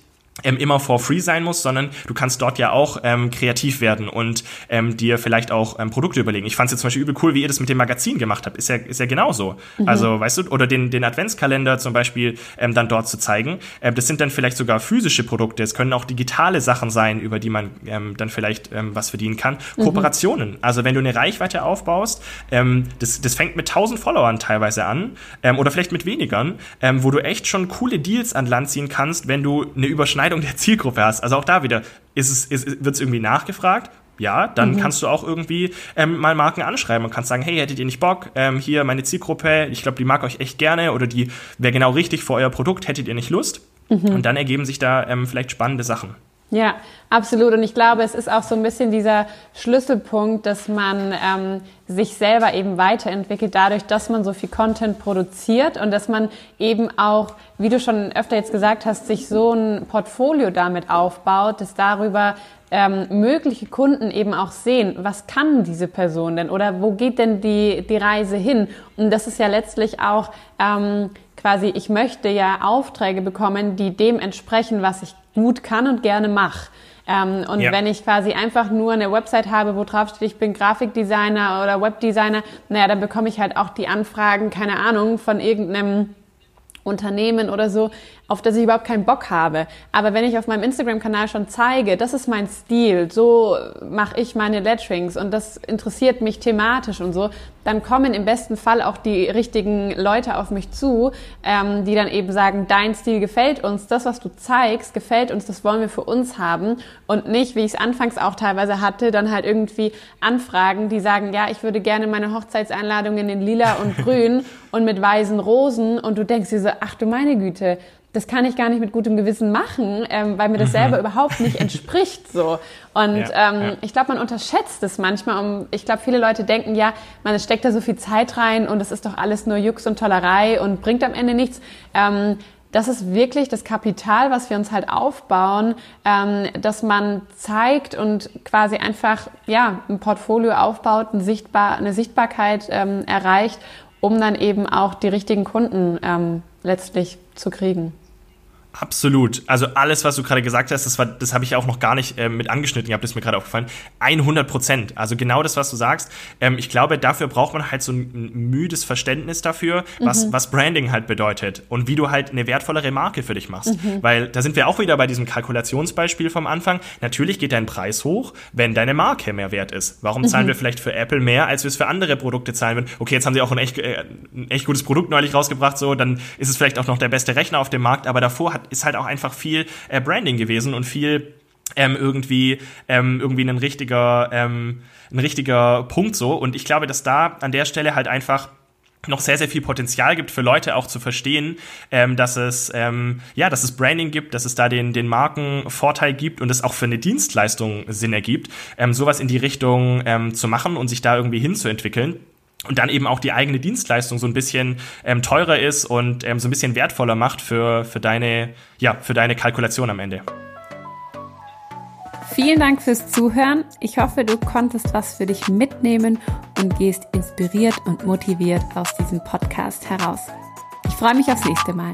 ähm, immer for free sein muss, sondern du kannst dort ja auch ähm, kreativ werden und ähm, dir vielleicht auch ähm, Produkte überlegen. Ich fand es jetzt zum Beispiel übel cool, wie ihr das mit dem Magazin gemacht habt. Ist ja, ist ja genauso. Mhm. Also, weißt du, oder den, den Adventskalender zum Beispiel ähm, dann dort zu zeigen. Ähm, das sind dann vielleicht sogar physische Produkte. Es können auch digitale Sachen sein, über die man ähm, dann vielleicht ähm, was verdienen kann. Mhm. Kooperationen. Also, wenn du eine Reichweite aufbaust, ähm, das, das fängt mit 1000 Followern teilweise an ähm, oder vielleicht mit wenigern, ähm, wo du echt schon coole Deals an Land ziehen kannst, wenn du eine Überschneidung Überschneidung der Zielgruppe hast. Also auch da wieder, ist es, ist, wird es irgendwie nachgefragt? Ja, dann mhm. kannst du auch irgendwie ähm, mal Marken anschreiben und kannst sagen, hey, hättet ihr nicht Bock? Ähm, hier meine Zielgruppe, ich glaube, die mag euch echt gerne oder die wäre genau richtig für euer Produkt, hättet ihr nicht Lust? Mhm. Und dann ergeben sich da ähm, vielleicht spannende Sachen. Ja, absolut. Und ich glaube, es ist auch so ein bisschen dieser Schlüsselpunkt, dass man ähm, sich selber eben weiterentwickelt, dadurch, dass man so viel Content produziert und dass man eben auch, wie du schon öfter jetzt gesagt hast, sich so ein Portfolio damit aufbaut, dass darüber ähm, mögliche Kunden eben auch sehen, was kann diese Person denn oder wo geht denn die, die Reise hin? Und das ist ja letztlich auch ähm, quasi, ich möchte ja Aufträge bekommen, die dem entsprechen, was ich gut kann und gerne mache. Ähm, und ja. wenn ich quasi einfach nur eine Website habe, wo drauf steht, ich bin Grafikdesigner oder Webdesigner, naja, dann bekomme ich halt auch die Anfragen, keine Ahnung, von irgendeinem Unternehmen oder so, auf das ich überhaupt keinen Bock habe. Aber wenn ich auf meinem Instagram-Kanal schon zeige, das ist mein Stil, so mache ich meine Letterings und das interessiert mich thematisch und so, dann kommen im besten Fall auch die richtigen Leute auf mich zu, ähm, die dann eben sagen, dein Stil gefällt uns, das, was du zeigst, gefällt uns, das wollen wir für uns haben und nicht, wie ich es anfangs auch teilweise hatte, dann halt irgendwie Anfragen, die sagen, ja, ich würde gerne meine Hochzeitseinladungen in lila und grün und mit weißen Rosen und du denkst dir so, ach du meine Güte, das kann ich gar nicht mit gutem Gewissen machen, ähm, weil mir das mhm. selber überhaupt nicht entspricht. So. Und ja, ähm, ja. ich glaube, man unterschätzt es manchmal. Um, ich glaube, viele Leute denken, ja, man steckt da so viel Zeit rein und es ist doch alles nur Jux und Tollerei und bringt am Ende nichts. Ähm, das ist wirklich das Kapital, was wir uns halt aufbauen, ähm, dass man zeigt und quasi einfach ja ein Portfolio aufbaut, ein Sichtbar, eine Sichtbarkeit ähm, erreicht, um dann eben auch die richtigen Kunden ähm, letztlich zu kriegen. Absolut. Also alles, was du gerade gesagt hast, das, war, das habe ich auch noch gar nicht äh, mit angeschnitten gehabt, das ist mir gerade aufgefallen. 100 Prozent. Also genau das, was du sagst. Ähm, ich glaube, dafür braucht man halt so ein, müdes Verständnis dafür, was, mhm. was Branding halt bedeutet und wie du halt eine wertvollere Marke für dich machst. Mhm. Weil da sind wir auch wieder bei diesem Kalkulationsbeispiel vom Anfang. Natürlich geht dein Preis hoch, wenn deine Marke mehr wert ist. Warum mhm. zahlen wir vielleicht für Apple mehr, als wir es für andere Produkte zahlen würden? Okay, jetzt haben sie auch ein echt, äh, ein echt gutes Produkt neulich rausgebracht, so, dann ist es vielleicht auch noch der beste Rechner auf dem Markt, aber davor hat ist halt auch einfach viel äh, Branding gewesen und viel ähm, irgendwie ähm, irgendwie ein richtiger ähm, ein richtiger Punkt so. Und ich glaube, dass da an der Stelle halt einfach noch sehr, sehr viel Potenzial gibt für Leute auch zu verstehen, ähm, dass es ähm, ja, dass es Branding gibt, dass es da den den Markenvorteil gibt und es auch für eine Dienstleistung Sinn ergibt, ähm, sowas in die Richtung ähm, zu machen und sich da irgendwie hinzuentwickeln und dann eben auch die eigene Dienstleistung so ein bisschen ähm, teurer ist und ähm, so ein bisschen wertvoller macht für, für, deine, ja, für deine Kalkulation am Ende. Vielen Dank fürs Zuhören. Ich hoffe, du konntest was für dich mitnehmen und gehst inspiriert und motiviert aus diesem Podcast heraus. Ich freue mich aufs nächste Mal.